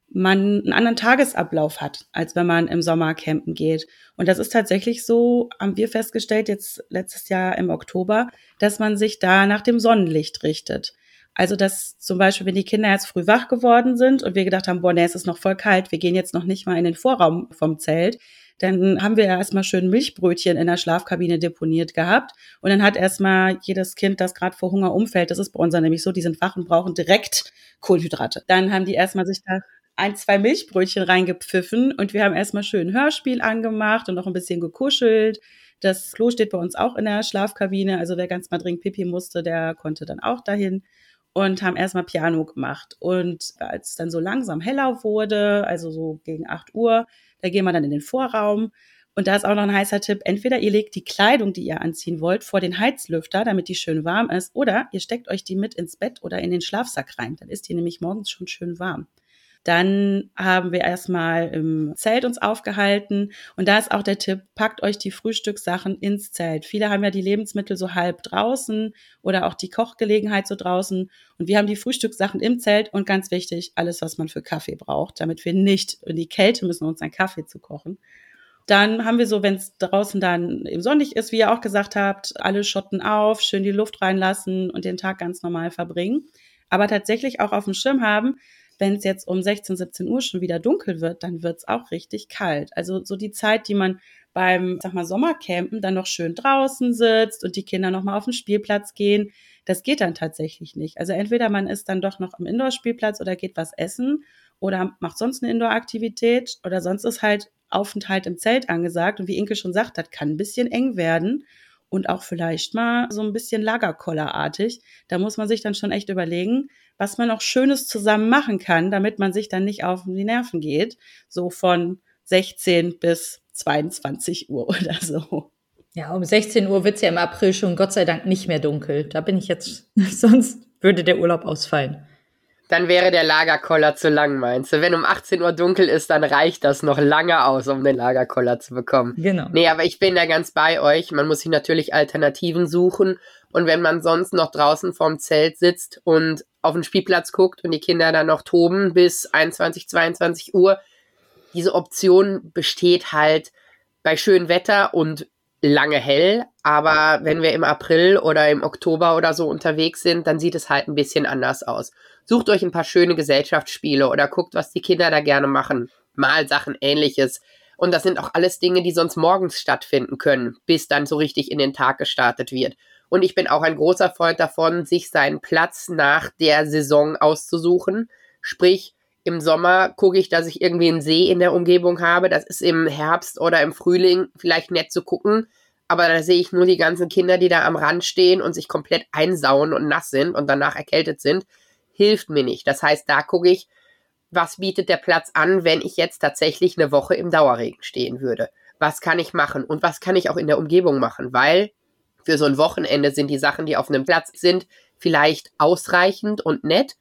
man einen anderen Tagesablauf hat, als wenn man im Sommer campen geht. Und das ist tatsächlich so, haben wir festgestellt, jetzt letztes Jahr im Oktober, dass man sich da nach dem Sonnenlicht richtet. Also, dass zum Beispiel, wenn die Kinder jetzt früh wach geworden sind und wir gedacht haben, boah, nee, es ist noch voll kalt, wir gehen jetzt noch nicht mal in den Vorraum vom Zelt, dann haben wir erstmal schön Milchbrötchen in der Schlafkabine deponiert gehabt. Und dann hat erstmal jedes Kind, das gerade vor Hunger umfällt, das ist bei uns nämlich so, die sind wach und brauchen direkt Kohlenhydrate. Dann haben die erstmal sich da ein, zwei Milchbrötchen reingepfiffen und wir haben erstmal schön Hörspiel angemacht und noch ein bisschen gekuschelt. Das Klo steht bei uns auch in der Schlafkabine, also wer ganz mal dringend Pipi musste, der konnte dann auch dahin und haben erstmal Piano gemacht. Und als es dann so langsam heller wurde, also so gegen 8 Uhr, da gehen wir dann in den Vorraum. Und da ist auch noch ein heißer Tipp. Entweder ihr legt die Kleidung, die ihr anziehen wollt, vor den Heizlüfter, damit die schön warm ist, oder ihr steckt euch die mit ins Bett oder in den Schlafsack rein. Dann ist die nämlich morgens schon schön warm. Dann haben wir erstmal im Zelt uns aufgehalten. Und da ist auch der Tipp, packt euch die Frühstückssachen ins Zelt. Viele haben ja die Lebensmittel so halb draußen oder auch die Kochgelegenheit so draußen. Und wir haben die Frühstückssachen im Zelt und ganz wichtig, alles, was man für Kaffee braucht, damit wir nicht in die Kälte müssen, uns einen Kaffee zu kochen. Dann haben wir so, wenn es draußen dann eben sonnig ist, wie ihr auch gesagt habt, alle Schotten auf, schön die Luft reinlassen und den Tag ganz normal verbringen. Aber tatsächlich auch auf dem Schirm haben, wenn es jetzt um 16, 17 Uhr schon wieder dunkel wird, dann wird es auch richtig kalt. Also so die Zeit, die man beim, sag mal, Sommercampen dann noch schön draußen sitzt und die Kinder noch mal auf den Spielplatz gehen, das geht dann tatsächlich nicht. Also entweder man ist dann doch noch am Indoor-Spielplatz oder geht was essen oder macht sonst eine Indoor-Aktivität oder sonst ist halt Aufenthalt im Zelt angesagt. Und wie Inke schon sagt, das kann ein bisschen eng werden und auch vielleicht mal so ein bisschen Lagerkollerartig. Da muss man sich dann schon echt überlegen, was man noch Schönes zusammen machen kann, damit man sich dann nicht auf die Nerven geht. So von 16 bis 22 Uhr oder so. Ja, um 16 Uhr wird's ja im April schon Gott sei Dank nicht mehr dunkel. Da bin ich jetzt, sonst würde der Urlaub ausfallen. Dann wäre der Lagerkoller zu lang, meinst du? Wenn um 18 Uhr dunkel ist, dann reicht das noch lange aus, um den Lagerkoller zu bekommen. Genau. Nee, aber ich bin da ganz bei euch. Man muss sich natürlich Alternativen suchen. Und wenn man sonst noch draußen vorm Zelt sitzt und auf den Spielplatz guckt und die Kinder dann noch toben bis 21, 22 Uhr, diese Option besteht halt bei schönem Wetter und lange hell, aber wenn wir im April oder im Oktober oder so unterwegs sind, dann sieht es halt ein bisschen anders aus. Sucht euch ein paar schöne Gesellschaftsspiele oder guckt, was die Kinder da gerne machen. Mal Sachen ähnliches. Und das sind auch alles Dinge, die sonst morgens stattfinden können, bis dann so richtig in den Tag gestartet wird. Und ich bin auch ein großer Freund davon, sich seinen Platz nach der Saison auszusuchen. Sprich, im Sommer gucke ich, dass ich irgendwie einen See in der Umgebung habe. Das ist im Herbst oder im Frühling vielleicht nett zu gucken. Aber da sehe ich nur die ganzen Kinder, die da am Rand stehen und sich komplett einsauen und nass sind und danach erkältet sind. Hilft mir nicht. Das heißt, da gucke ich, was bietet der Platz an, wenn ich jetzt tatsächlich eine Woche im Dauerregen stehen würde. Was kann ich machen und was kann ich auch in der Umgebung machen? Weil für so ein Wochenende sind die Sachen, die auf einem Platz sind, vielleicht ausreichend und nett.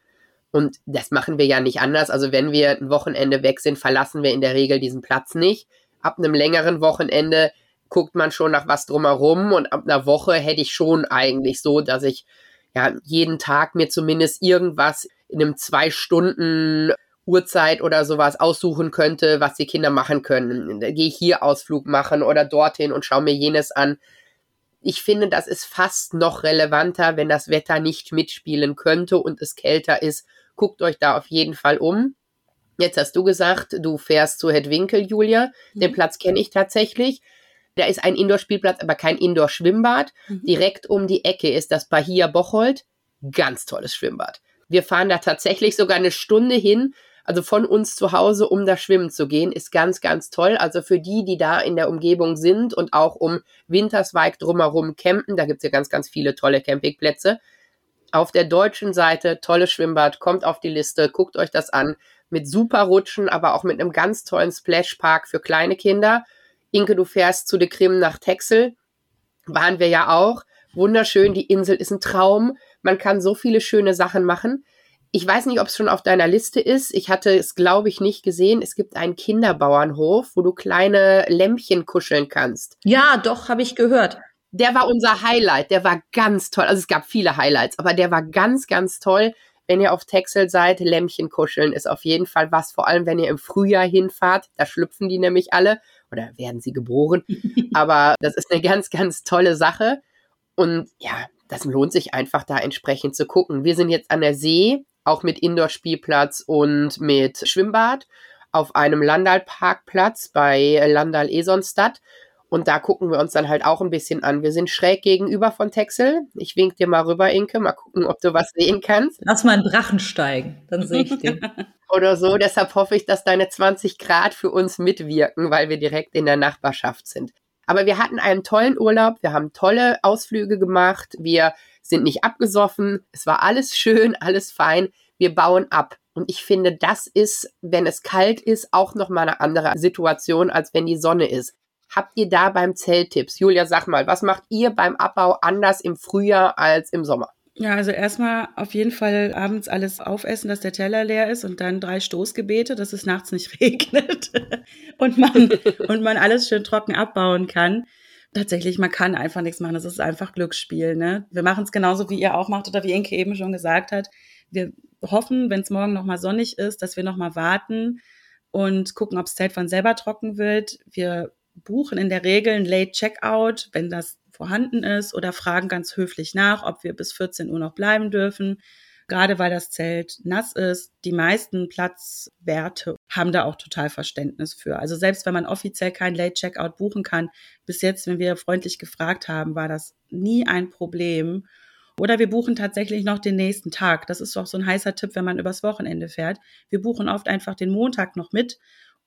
Und das machen wir ja nicht anders. Also wenn wir ein Wochenende weg sind, verlassen wir in der Regel diesen Platz nicht. Ab einem längeren Wochenende guckt man schon nach was drumherum und ab einer Woche hätte ich schon eigentlich so, dass ich ja jeden Tag mir zumindest irgendwas in einem zwei Stunden Uhrzeit oder sowas aussuchen könnte, was die Kinder machen können. Da gehe ich hier Ausflug machen oder dorthin und schaue mir jenes an ich finde, das ist fast noch relevanter, wenn das Wetter nicht mitspielen könnte und es kälter ist. Guckt euch da auf jeden Fall um. Jetzt hast du gesagt, du fährst zu Hedwinkel, Julia. Mhm. Den Platz kenne ich tatsächlich. Da ist ein Indoor-Spielplatz, aber kein Indoor-Schwimmbad. Mhm. Direkt um die Ecke ist das Bahia Bocholt. Ganz tolles Schwimmbad. Wir fahren da tatsächlich sogar eine Stunde hin, also von uns zu Hause, um da schwimmen zu gehen, ist ganz, ganz toll. Also für die, die da in der Umgebung sind und auch um Wintersweig drumherum campen, da gibt's ja ganz, ganz viele tolle Campingplätze. Auf der deutschen Seite, tolles Schwimmbad, kommt auf die Liste, guckt euch das an. Mit super Rutschen, aber auch mit einem ganz tollen Splashpark für kleine Kinder. Inke, du fährst zu de Krim nach Texel. Waren wir ja auch. Wunderschön, die Insel ist ein Traum. Man kann so viele schöne Sachen machen. Ich weiß nicht, ob es schon auf deiner Liste ist. Ich hatte es, glaube ich, nicht gesehen. Es gibt einen Kinderbauernhof, wo du kleine Lämpchen kuscheln kannst. Ja, doch, habe ich gehört. Der war unser Highlight. Der war ganz toll. Also es gab viele Highlights, aber der war ganz, ganz toll. Wenn ihr auf Texel seid, Lämpchen kuscheln ist auf jeden Fall was. Vor allem, wenn ihr im Frühjahr hinfahrt. Da schlüpfen die nämlich alle oder werden sie geboren. aber das ist eine ganz, ganz tolle Sache. Und ja, das lohnt sich einfach da entsprechend zu gucken. Wir sind jetzt an der See, auch mit Indoor-Spielplatz und mit Schwimmbad auf einem Landal-Parkplatz bei Landal-Esonstadt. Und da gucken wir uns dann halt auch ein bisschen an. Wir sind schräg gegenüber von Texel. Ich wink dir mal rüber, Inke, mal gucken, ob du was sehen kannst. Lass mal einen Drachen steigen, dann sehe ich den. Oder so. Deshalb hoffe ich, dass deine 20 Grad für uns mitwirken, weil wir direkt in der Nachbarschaft sind. Aber wir hatten einen tollen Urlaub. Wir haben tolle Ausflüge gemacht. Wir sind nicht abgesoffen. Es war alles schön, alles fein. Wir bauen ab. Und ich finde, das ist, wenn es kalt ist, auch nochmal eine andere Situation, als wenn die Sonne ist. Habt ihr da beim Zelttipps? Julia, sag mal, was macht ihr beim Abbau anders im Frühjahr als im Sommer? Ja, also erstmal auf jeden Fall abends alles aufessen, dass der Teller leer ist und dann drei Stoßgebete, dass es nachts nicht regnet und man, und man alles schön trocken abbauen kann. Tatsächlich, man kann einfach nichts machen. Das ist einfach Glücksspiel. Ne? Wir machen es genauso, wie ihr auch macht oder wie Inke eben schon gesagt hat. Wir hoffen, wenn es morgen nochmal sonnig ist, dass wir nochmal warten und gucken, ob das Zelt von selber trocken wird. Wir buchen in der Regel ein Late Checkout, wenn das vorhanden ist, oder fragen ganz höflich nach, ob wir bis 14 Uhr noch bleiben dürfen. Gerade weil das Zelt nass ist, die meisten Platzwerte haben da auch total Verständnis für. Also selbst wenn man offiziell kein Late Checkout buchen kann, bis jetzt, wenn wir freundlich gefragt haben, war das nie ein Problem. Oder wir buchen tatsächlich noch den nächsten Tag. Das ist doch so ein heißer Tipp, wenn man übers Wochenende fährt. Wir buchen oft einfach den Montag noch mit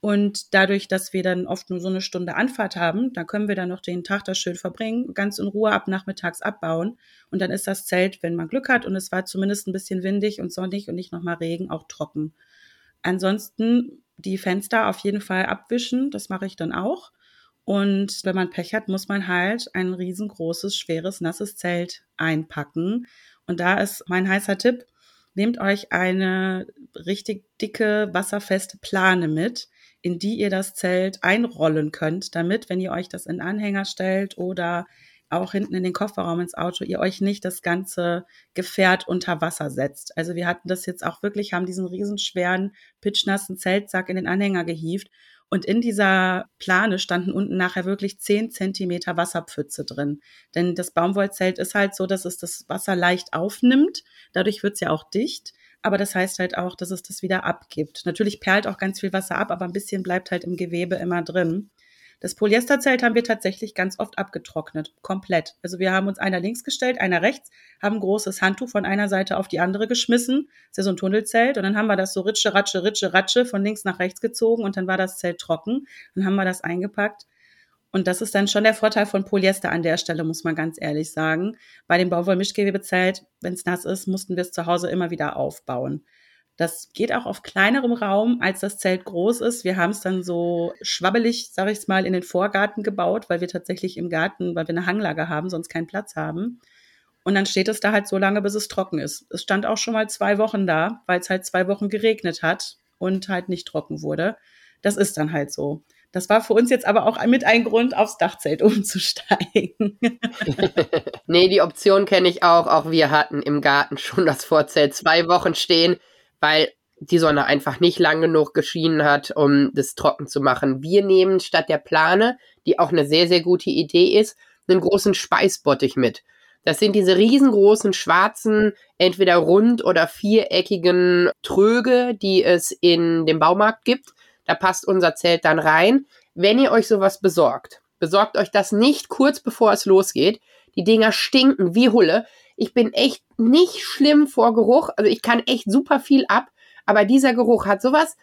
und dadurch, dass wir dann oft nur so eine Stunde Anfahrt haben, dann können wir dann noch den Tag da schön verbringen, ganz in Ruhe ab nachmittags abbauen. Und dann ist das Zelt, wenn man Glück hat und es war zumindest ein bisschen windig und sonnig und nicht nochmal Regen, auch trocken. Ansonsten die Fenster auf jeden Fall abwischen, das mache ich dann auch. Und wenn man Pech hat, muss man halt ein riesengroßes, schweres, nasses Zelt einpacken. Und da ist mein heißer Tipp, nehmt euch eine richtig dicke, wasserfeste Plane mit in die ihr das Zelt einrollen könnt, damit, wenn ihr euch das in Anhänger stellt oder auch hinten in den Kofferraum ins Auto, ihr euch nicht das ganze Gefährt unter Wasser setzt. Also wir hatten das jetzt auch wirklich, haben diesen riesenschweren, pitschnassen Zeltsack in den Anhänger gehievt und in dieser Plane standen unten nachher wirklich zehn Zentimeter Wasserpfütze drin. Denn das Baumwollzelt ist halt so, dass es das Wasser leicht aufnimmt. Dadurch wird es ja auch dicht aber das heißt halt auch, dass es das wieder abgibt. Natürlich perlt auch ganz viel Wasser ab, aber ein bisschen bleibt halt im Gewebe immer drin. Das Polyesterzelt haben wir tatsächlich ganz oft abgetrocknet, komplett. Also wir haben uns einer links gestellt, einer rechts, haben ein großes Handtuch von einer Seite auf die andere geschmissen. Das ist ja so ein Tunnelzelt. Und dann haben wir das so ritsche, ratsche, ritsche, ratsche von links nach rechts gezogen und dann war das Zelt trocken. Dann haben wir das eingepackt und das ist dann schon der Vorteil von Polyester an der Stelle, muss man ganz ehrlich sagen. Bei dem Baumwollmischgewebezelt, wenn es nass ist, mussten wir es zu Hause immer wieder aufbauen. Das geht auch auf kleinerem Raum, als das Zelt groß ist. Wir haben es dann so schwabbelig, sage ich es mal, in den Vorgarten gebaut, weil wir tatsächlich im Garten, weil wir eine Hanglage haben, sonst keinen Platz haben. Und dann steht es da halt so lange, bis es trocken ist. Es stand auch schon mal zwei Wochen da, weil es halt zwei Wochen geregnet hat und halt nicht trocken wurde. Das ist dann halt so. Das war für uns jetzt aber auch mit ein Grund, aufs Dachzelt umzusteigen. nee, die Option kenne ich auch. Auch wir hatten im Garten schon das Vorzelt zwei Wochen stehen, weil die Sonne einfach nicht lang genug geschienen hat, um das trocken zu machen. Wir nehmen statt der Plane, die auch eine sehr, sehr gute Idee ist, einen großen Speisbottich mit. Das sind diese riesengroßen schwarzen, entweder rund oder viereckigen Tröge, die es in dem Baumarkt gibt. Da passt unser Zelt dann rein. Wenn ihr euch sowas besorgt, besorgt euch das nicht kurz bevor es losgeht. Die Dinger stinken wie Hulle. Ich bin echt nicht schlimm vor Geruch. Also ich kann echt super viel ab. Aber dieser Geruch hat sowas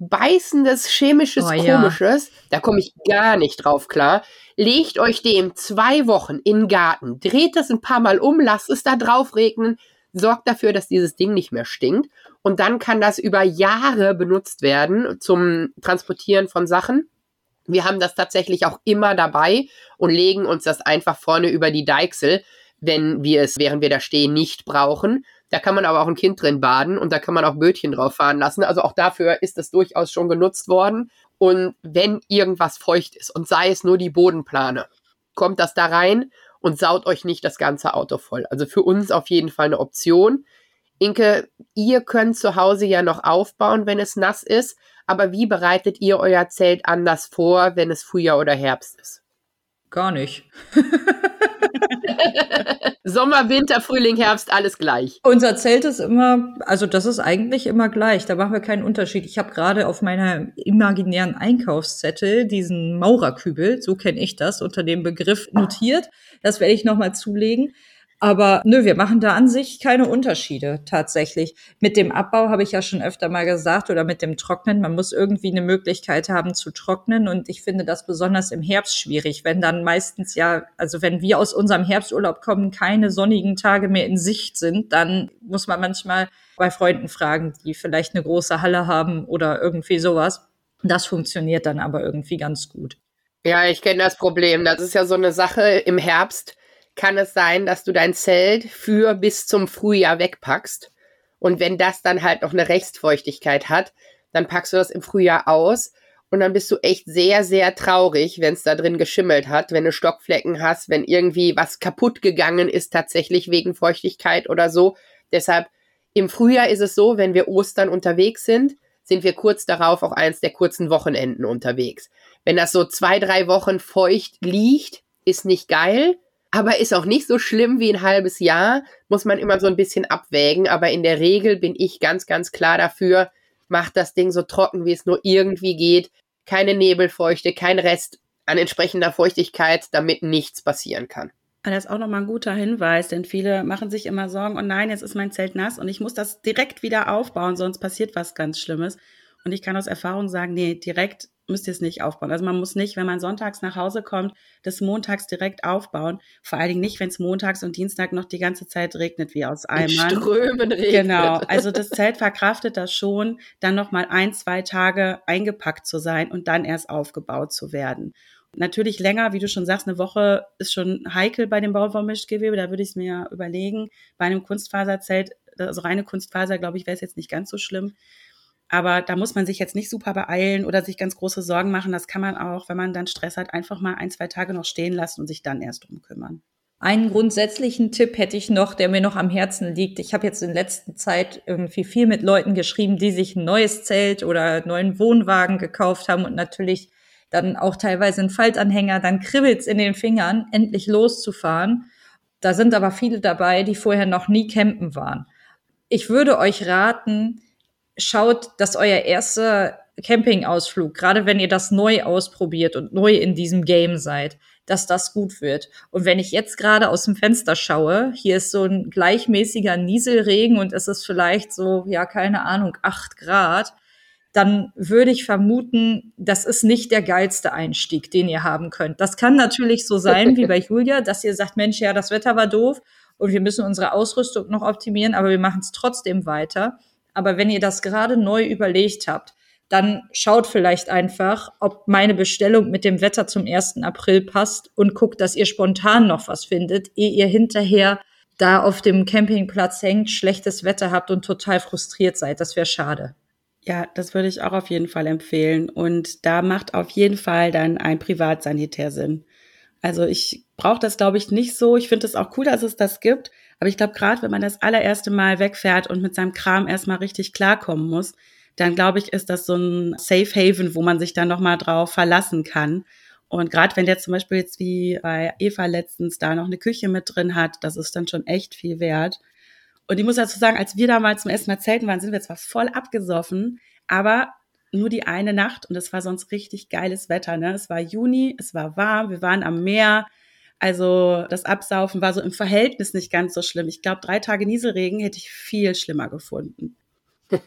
beißendes, chemisches, oh, komisches. Ja. Da komme ich gar nicht drauf klar. Legt euch dem zwei Wochen in den Garten, dreht das ein paar Mal um, lasst es da drauf regnen, sorgt dafür, dass dieses Ding nicht mehr stinkt. Und dann kann das über Jahre benutzt werden zum Transportieren von Sachen. Wir haben das tatsächlich auch immer dabei und legen uns das einfach vorne über die Deichsel. wenn wir es, während wir da stehen, nicht brauchen. Da kann man aber auch ein Kind drin baden und da kann man auch Bötchen drauf fahren lassen. Also auch dafür ist es durchaus schon genutzt worden. Und wenn irgendwas feucht ist und sei es nur die Bodenplane, kommt das da rein und saut euch nicht das ganze Auto voll. Also für uns auf jeden Fall eine Option. Inke, ihr könnt zu Hause ja noch aufbauen, wenn es nass ist. Aber wie bereitet ihr euer Zelt anders vor, wenn es Frühjahr oder Herbst ist? Gar nicht. Sommer, Winter, Frühling, Herbst, alles gleich. Unser Zelt ist immer, also das ist eigentlich immer gleich. Da machen wir keinen Unterschied. Ich habe gerade auf meiner imaginären Einkaufszettel diesen Maurerkübel, so kenne ich das, unter dem Begriff notiert. Das werde ich nochmal zulegen. Aber nö, wir machen da an sich keine Unterschiede tatsächlich. Mit dem Abbau habe ich ja schon öfter mal gesagt oder mit dem Trocknen. Man muss irgendwie eine Möglichkeit haben zu trocknen und ich finde das besonders im Herbst schwierig, wenn dann meistens ja, also wenn wir aus unserem Herbsturlaub kommen, keine sonnigen Tage mehr in Sicht sind, dann muss man manchmal bei Freunden fragen, die vielleicht eine große Halle haben oder irgendwie sowas. Das funktioniert dann aber irgendwie ganz gut. Ja, ich kenne das Problem. Das ist ja so eine Sache im Herbst kann es sein, dass du dein Zelt für bis zum Frühjahr wegpackst. Und wenn das dann halt noch eine Restfeuchtigkeit hat, dann packst du das im Frühjahr aus und dann bist du echt sehr, sehr traurig, wenn es da drin geschimmelt hat, wenn du Stockflecken hast, wenn irgendwie was kaputt gegangen ist, tatsächlich wegen Feuchtigkeit oder so. Deshalb im Frühjahr ist es so, wenn wir Ostern unterwegs sind, sind wir kurz darauf auch eins der kurzen Wochenenden unterwegs. Wenn das so zwei, drei Wochen feucht liegt, ist nicht geil aber ist auch nicht so schlimm wie ein halbes Jahr, muss man immer so ein bisschen abwägen. Aber in der Regel bin ich ganz, ganz klar dafür, macht das Ding so trocken, wie es nur irgendwie geht. Keine Nebelfeuchte, kein Rest an entsprechender Feuchtigkeit, damit nichts passieren kann. Das ist auch nochmal ein guter Hinweis, denn viele machen sich immer Sorgen, oh nein, jetzt ist mein Zelt nass und ich muss das direkt wieder aufbauen, sonst passiert was ganz Schlimmes. Und ich kann aus Erfahrung sagen, nee, direkt müsst ihr es nicht aufbauen. Also man muss nicht, wenn man sonntags nach Hause kommt, das montags direkt aufbauen. Vor allen Dingen nicht, wenn es montags und Dienstag noch die ganze Zeit regnet wie aus Eimern. Strömen regnet. Genau. Also das Zelt verkraftet das schon, dann noch mal ein, zwei Tage eingepackt zu sein und dann erst aufgebaut zu werden. Natürlich länger, wie du schon sagst, eine Woche ist schon heikel bei dem Bau von Mischgewebe. Da würde ich es mir überlegen. Bei einem Kunstfaserzelt, also reine Kunstfaser, glaube ich, wäre es jetzt nicht ganz so schlimm. Aber da muss man sich jetzt nicht super beeilen oder sich ganz große Sorgen machen. Das kann man auch, wenn man dann Stress hat, einfach mal ein, zwei Tage noch stehen lassen und sich dann erst drum kümmern. Einen grundsätzlichen Tipp hätte ich noch, der mir noch am Herzen liegt. Ich habe jetzt in letzter Zeit irgendwie viel mit Leuten geschrieben, die sich ein neues Zelt oder neuen Wohnwagen gekauft haben und natürlich dann auch teilweise einen Faltanhänger, dann kribbelt's in den Fingern, endlich loszufahren. Da sind aber viele dabei, die vorher noch nie campen waren. Ich würde euch raten, schaut, dass euer erster Campingausflug, gerade wenn ihr das neu ausprobiert und neu in diesem Game seid, dass das gut wird. Und wenn ich jetzt gerade aus dem Fenster schaue, hier ist so ein gleichmäßiger Nieselregen und es ist vielleicht so, ja, keine Ahnung, acht Grad, dann würde ich vermuten, das ist nicht der geilste Einstieg, den ihr haben könnt. Das kann natürlich so sein, wie bei Julia, dass ihr sagt, Mensch, ja, das Wetter war doof und wir müssen unsere Ausrüstung noch optimieren, aber wir machen es trotzdem weiter. Aber wenn ihr das gerade neu überlegt habt, dann schaut vielleicht einfach, ob meine Bestellung mit dem Wetter zum 1. April passt und guckt, dass ihr spontan noch was findet, ehe ihr hinterher da auf dem Campingplatz hängt, schlechtes Wetter habt und total frustriert seid. Das wäre schade. Ja, das würde ich auch auf jeden Fall empfehlen. Und da macht auf jeden Fall dann ein Privatsanitär Sinn. Also ich brauche das, glaube ich, nicht so. Ich finde es auch cool, dass es das gibt. Aber ich glaube, gerade wenn man das allererste Mal wegfährt und mit seinem Kram erstmal richtig klarkommen muss, dann glaube ich, ist das so ein Safe Haven, wo man sich dann nochmal drauf verlassen kann. Und gerade wenn der zum Beispiel jetzt wie bei Eva letztens da noch eine Küche mit drin hat, das ist dann schon echt viel wert. Und ich muss dazu sagen, als wir damals zum ersten Mal zelten waren, sind wir zwar voll abgesoffen, aber nur die eine Nacht und es war sonst richtig geiles Wetter. Ne? Es war Juni, es war warm, wir waren am Meer, also das Absaufen war so im Verhältnis nicht ganz so schlimm. Ich glaube, drei Tage Nieselregen hätte ich viel schlimmer gefunden.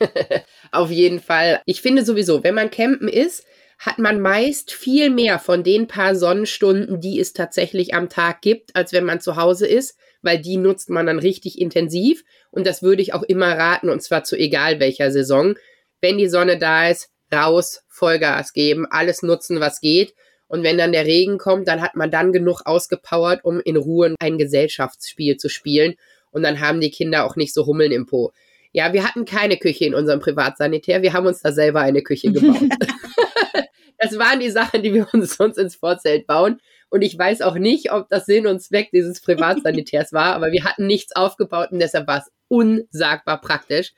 Auf jeden Fall. Ich finde sowieso, wenn man campen ist, hat man meist viel mehr von den paar Sonnenstunden, die es tatsächlich am Tag gibt, als wenn man zu Hause ist, weil die nutzt man dann richtig intensiv. Und das würde ich auch immer raten, und zwar zu egal welcher Saison. Wenn die Sonne da ist, raus, Vollgas geben, alles nutzen, was geht. Und wenn dann der Regen kommt, dann hat man dann genug ausgepowert, um in Ruhe ein Gesellschaftsspiel zu spielen. Und dann haben die Kinder auch nicht so Hummeln im Po. Ja, wir hatten keine Küche in unserem Privatsanitär. Wir haben uns da selber eine Küche gebaut. das waren die Sachen, die wir uns sonst ins Vorzelt bauen. Und ich weiß auch nicht, ob das Sinn und Zweck dieses Privatsanitärs war, aber wir hatten nichts aufgebaut und deshalb war es unsagbar praktisch.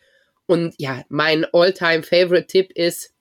Und ja, mein all-time favorite Tipp ist,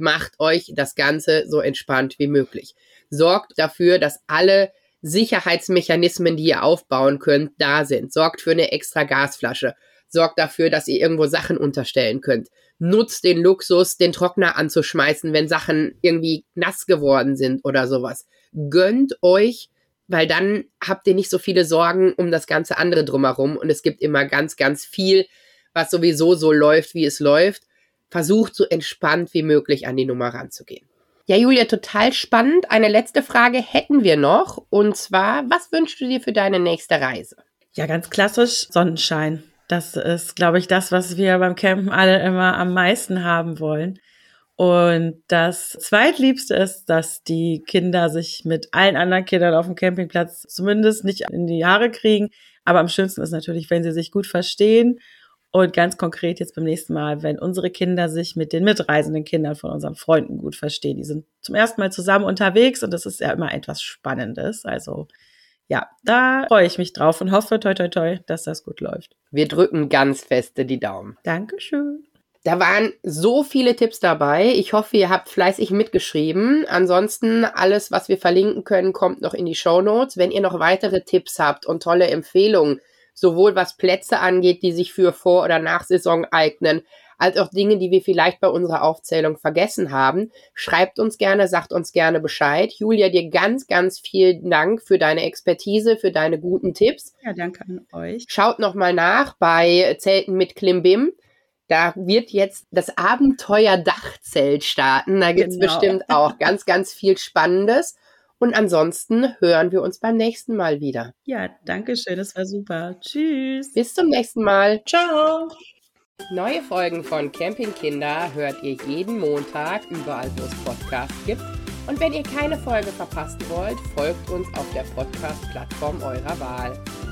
macht euch das Ganze so entspannt wie möglich. Sorgt dafür, dass alle Sicherheitsmechanismen, die ihr aufbauen könnt, da sind. Sorgt für eine extra Gasflasche. Sorgt dafür, dass ihr irgendwo Sachen unterstellen könnt. Nutzt den Luxus, den Trockner anzuschmeißen, wenn Sachen irgendwie nass geworden sind oder sowas. Gönnt euch, weil dann habt ihr nicht so viele Sorgen um das ganze andere drumherum und es gibt immer ganz, ganz viel, was sowieso so läuft, wie es läuft. Versucht so entspannt wie möglich an die Nummer ranzugehen. Ja, Julia, total spannend. Eine letzte Frage hätten wir noch. Und zwar, was wünschst du dir für deine nächste Reise? Ja, ganz klassisch Sonnenschein. Das ist, glaube ich, das, was wir beim Campen alle immer am meisten haben wollen. Und das zweitliebste ist, dass die Kinder sich mit allen anderen Kindern auf dem Campingplatz zumindest nicht in die Haare kriegen. Aber am schönsten ist natürlich, wenn sie sich gut verstehen und ganz konkret jetzt beim nächsten Mal, wenn unsere Kinder sich mit den mitreisenden Kindern von unseren Freunden gut verstehen. Die sind zum ersten Mal zusammen unterwegs und das ist ja immer etwas Spannendes. Also ja, da freue ich mich drauf und hoffe, toi, toi, toi, dass das gut läuft. Wir drücken ganz feste die Daumen. Dankeschön. Da waren so viele Tipps dabei. Ich hoffe, ihr habt fleißig mitgeschrieben. Ansonsten alles, was wir verlinken können, kommt noch in die Show Notes. Wenn ihr noch weitere Tipps habt und tolle Empfehlungen, sowohl was Plätze angeht, die sich für Vor- oder Nachsaison eignen, als auch Dinge, die wir vielleicht bei unserer Aufzählung vergessen haben. Schreibt uns gerne, sagt uns gerne Bescheid. Julia, dir ganz, ganz vielen Dank für deine Expertise, für deine guten Tipps. Ja, danke an euch. Schaut nochmal nach bei Zelten mit Klimbim. Da wird jetzt das Abenteuer Dachzelt starten. Da gibt's Genau. bestimmt auch ganz, ganz viel Spannendes. Und ansonsten hören wir uns beim nächsten Mal wieder. Ja, danke schön. Das war super. Tschüss. Bis zum nächsten Mal. Ciao! Neue Folgen von Campingkinder hört ihr jeden Montag überall, wo es Podcasts gibt. Und wenn ihr keine Folge verpassen wollt, folgt uns auf der Podcast-Plattform eurer Wahl.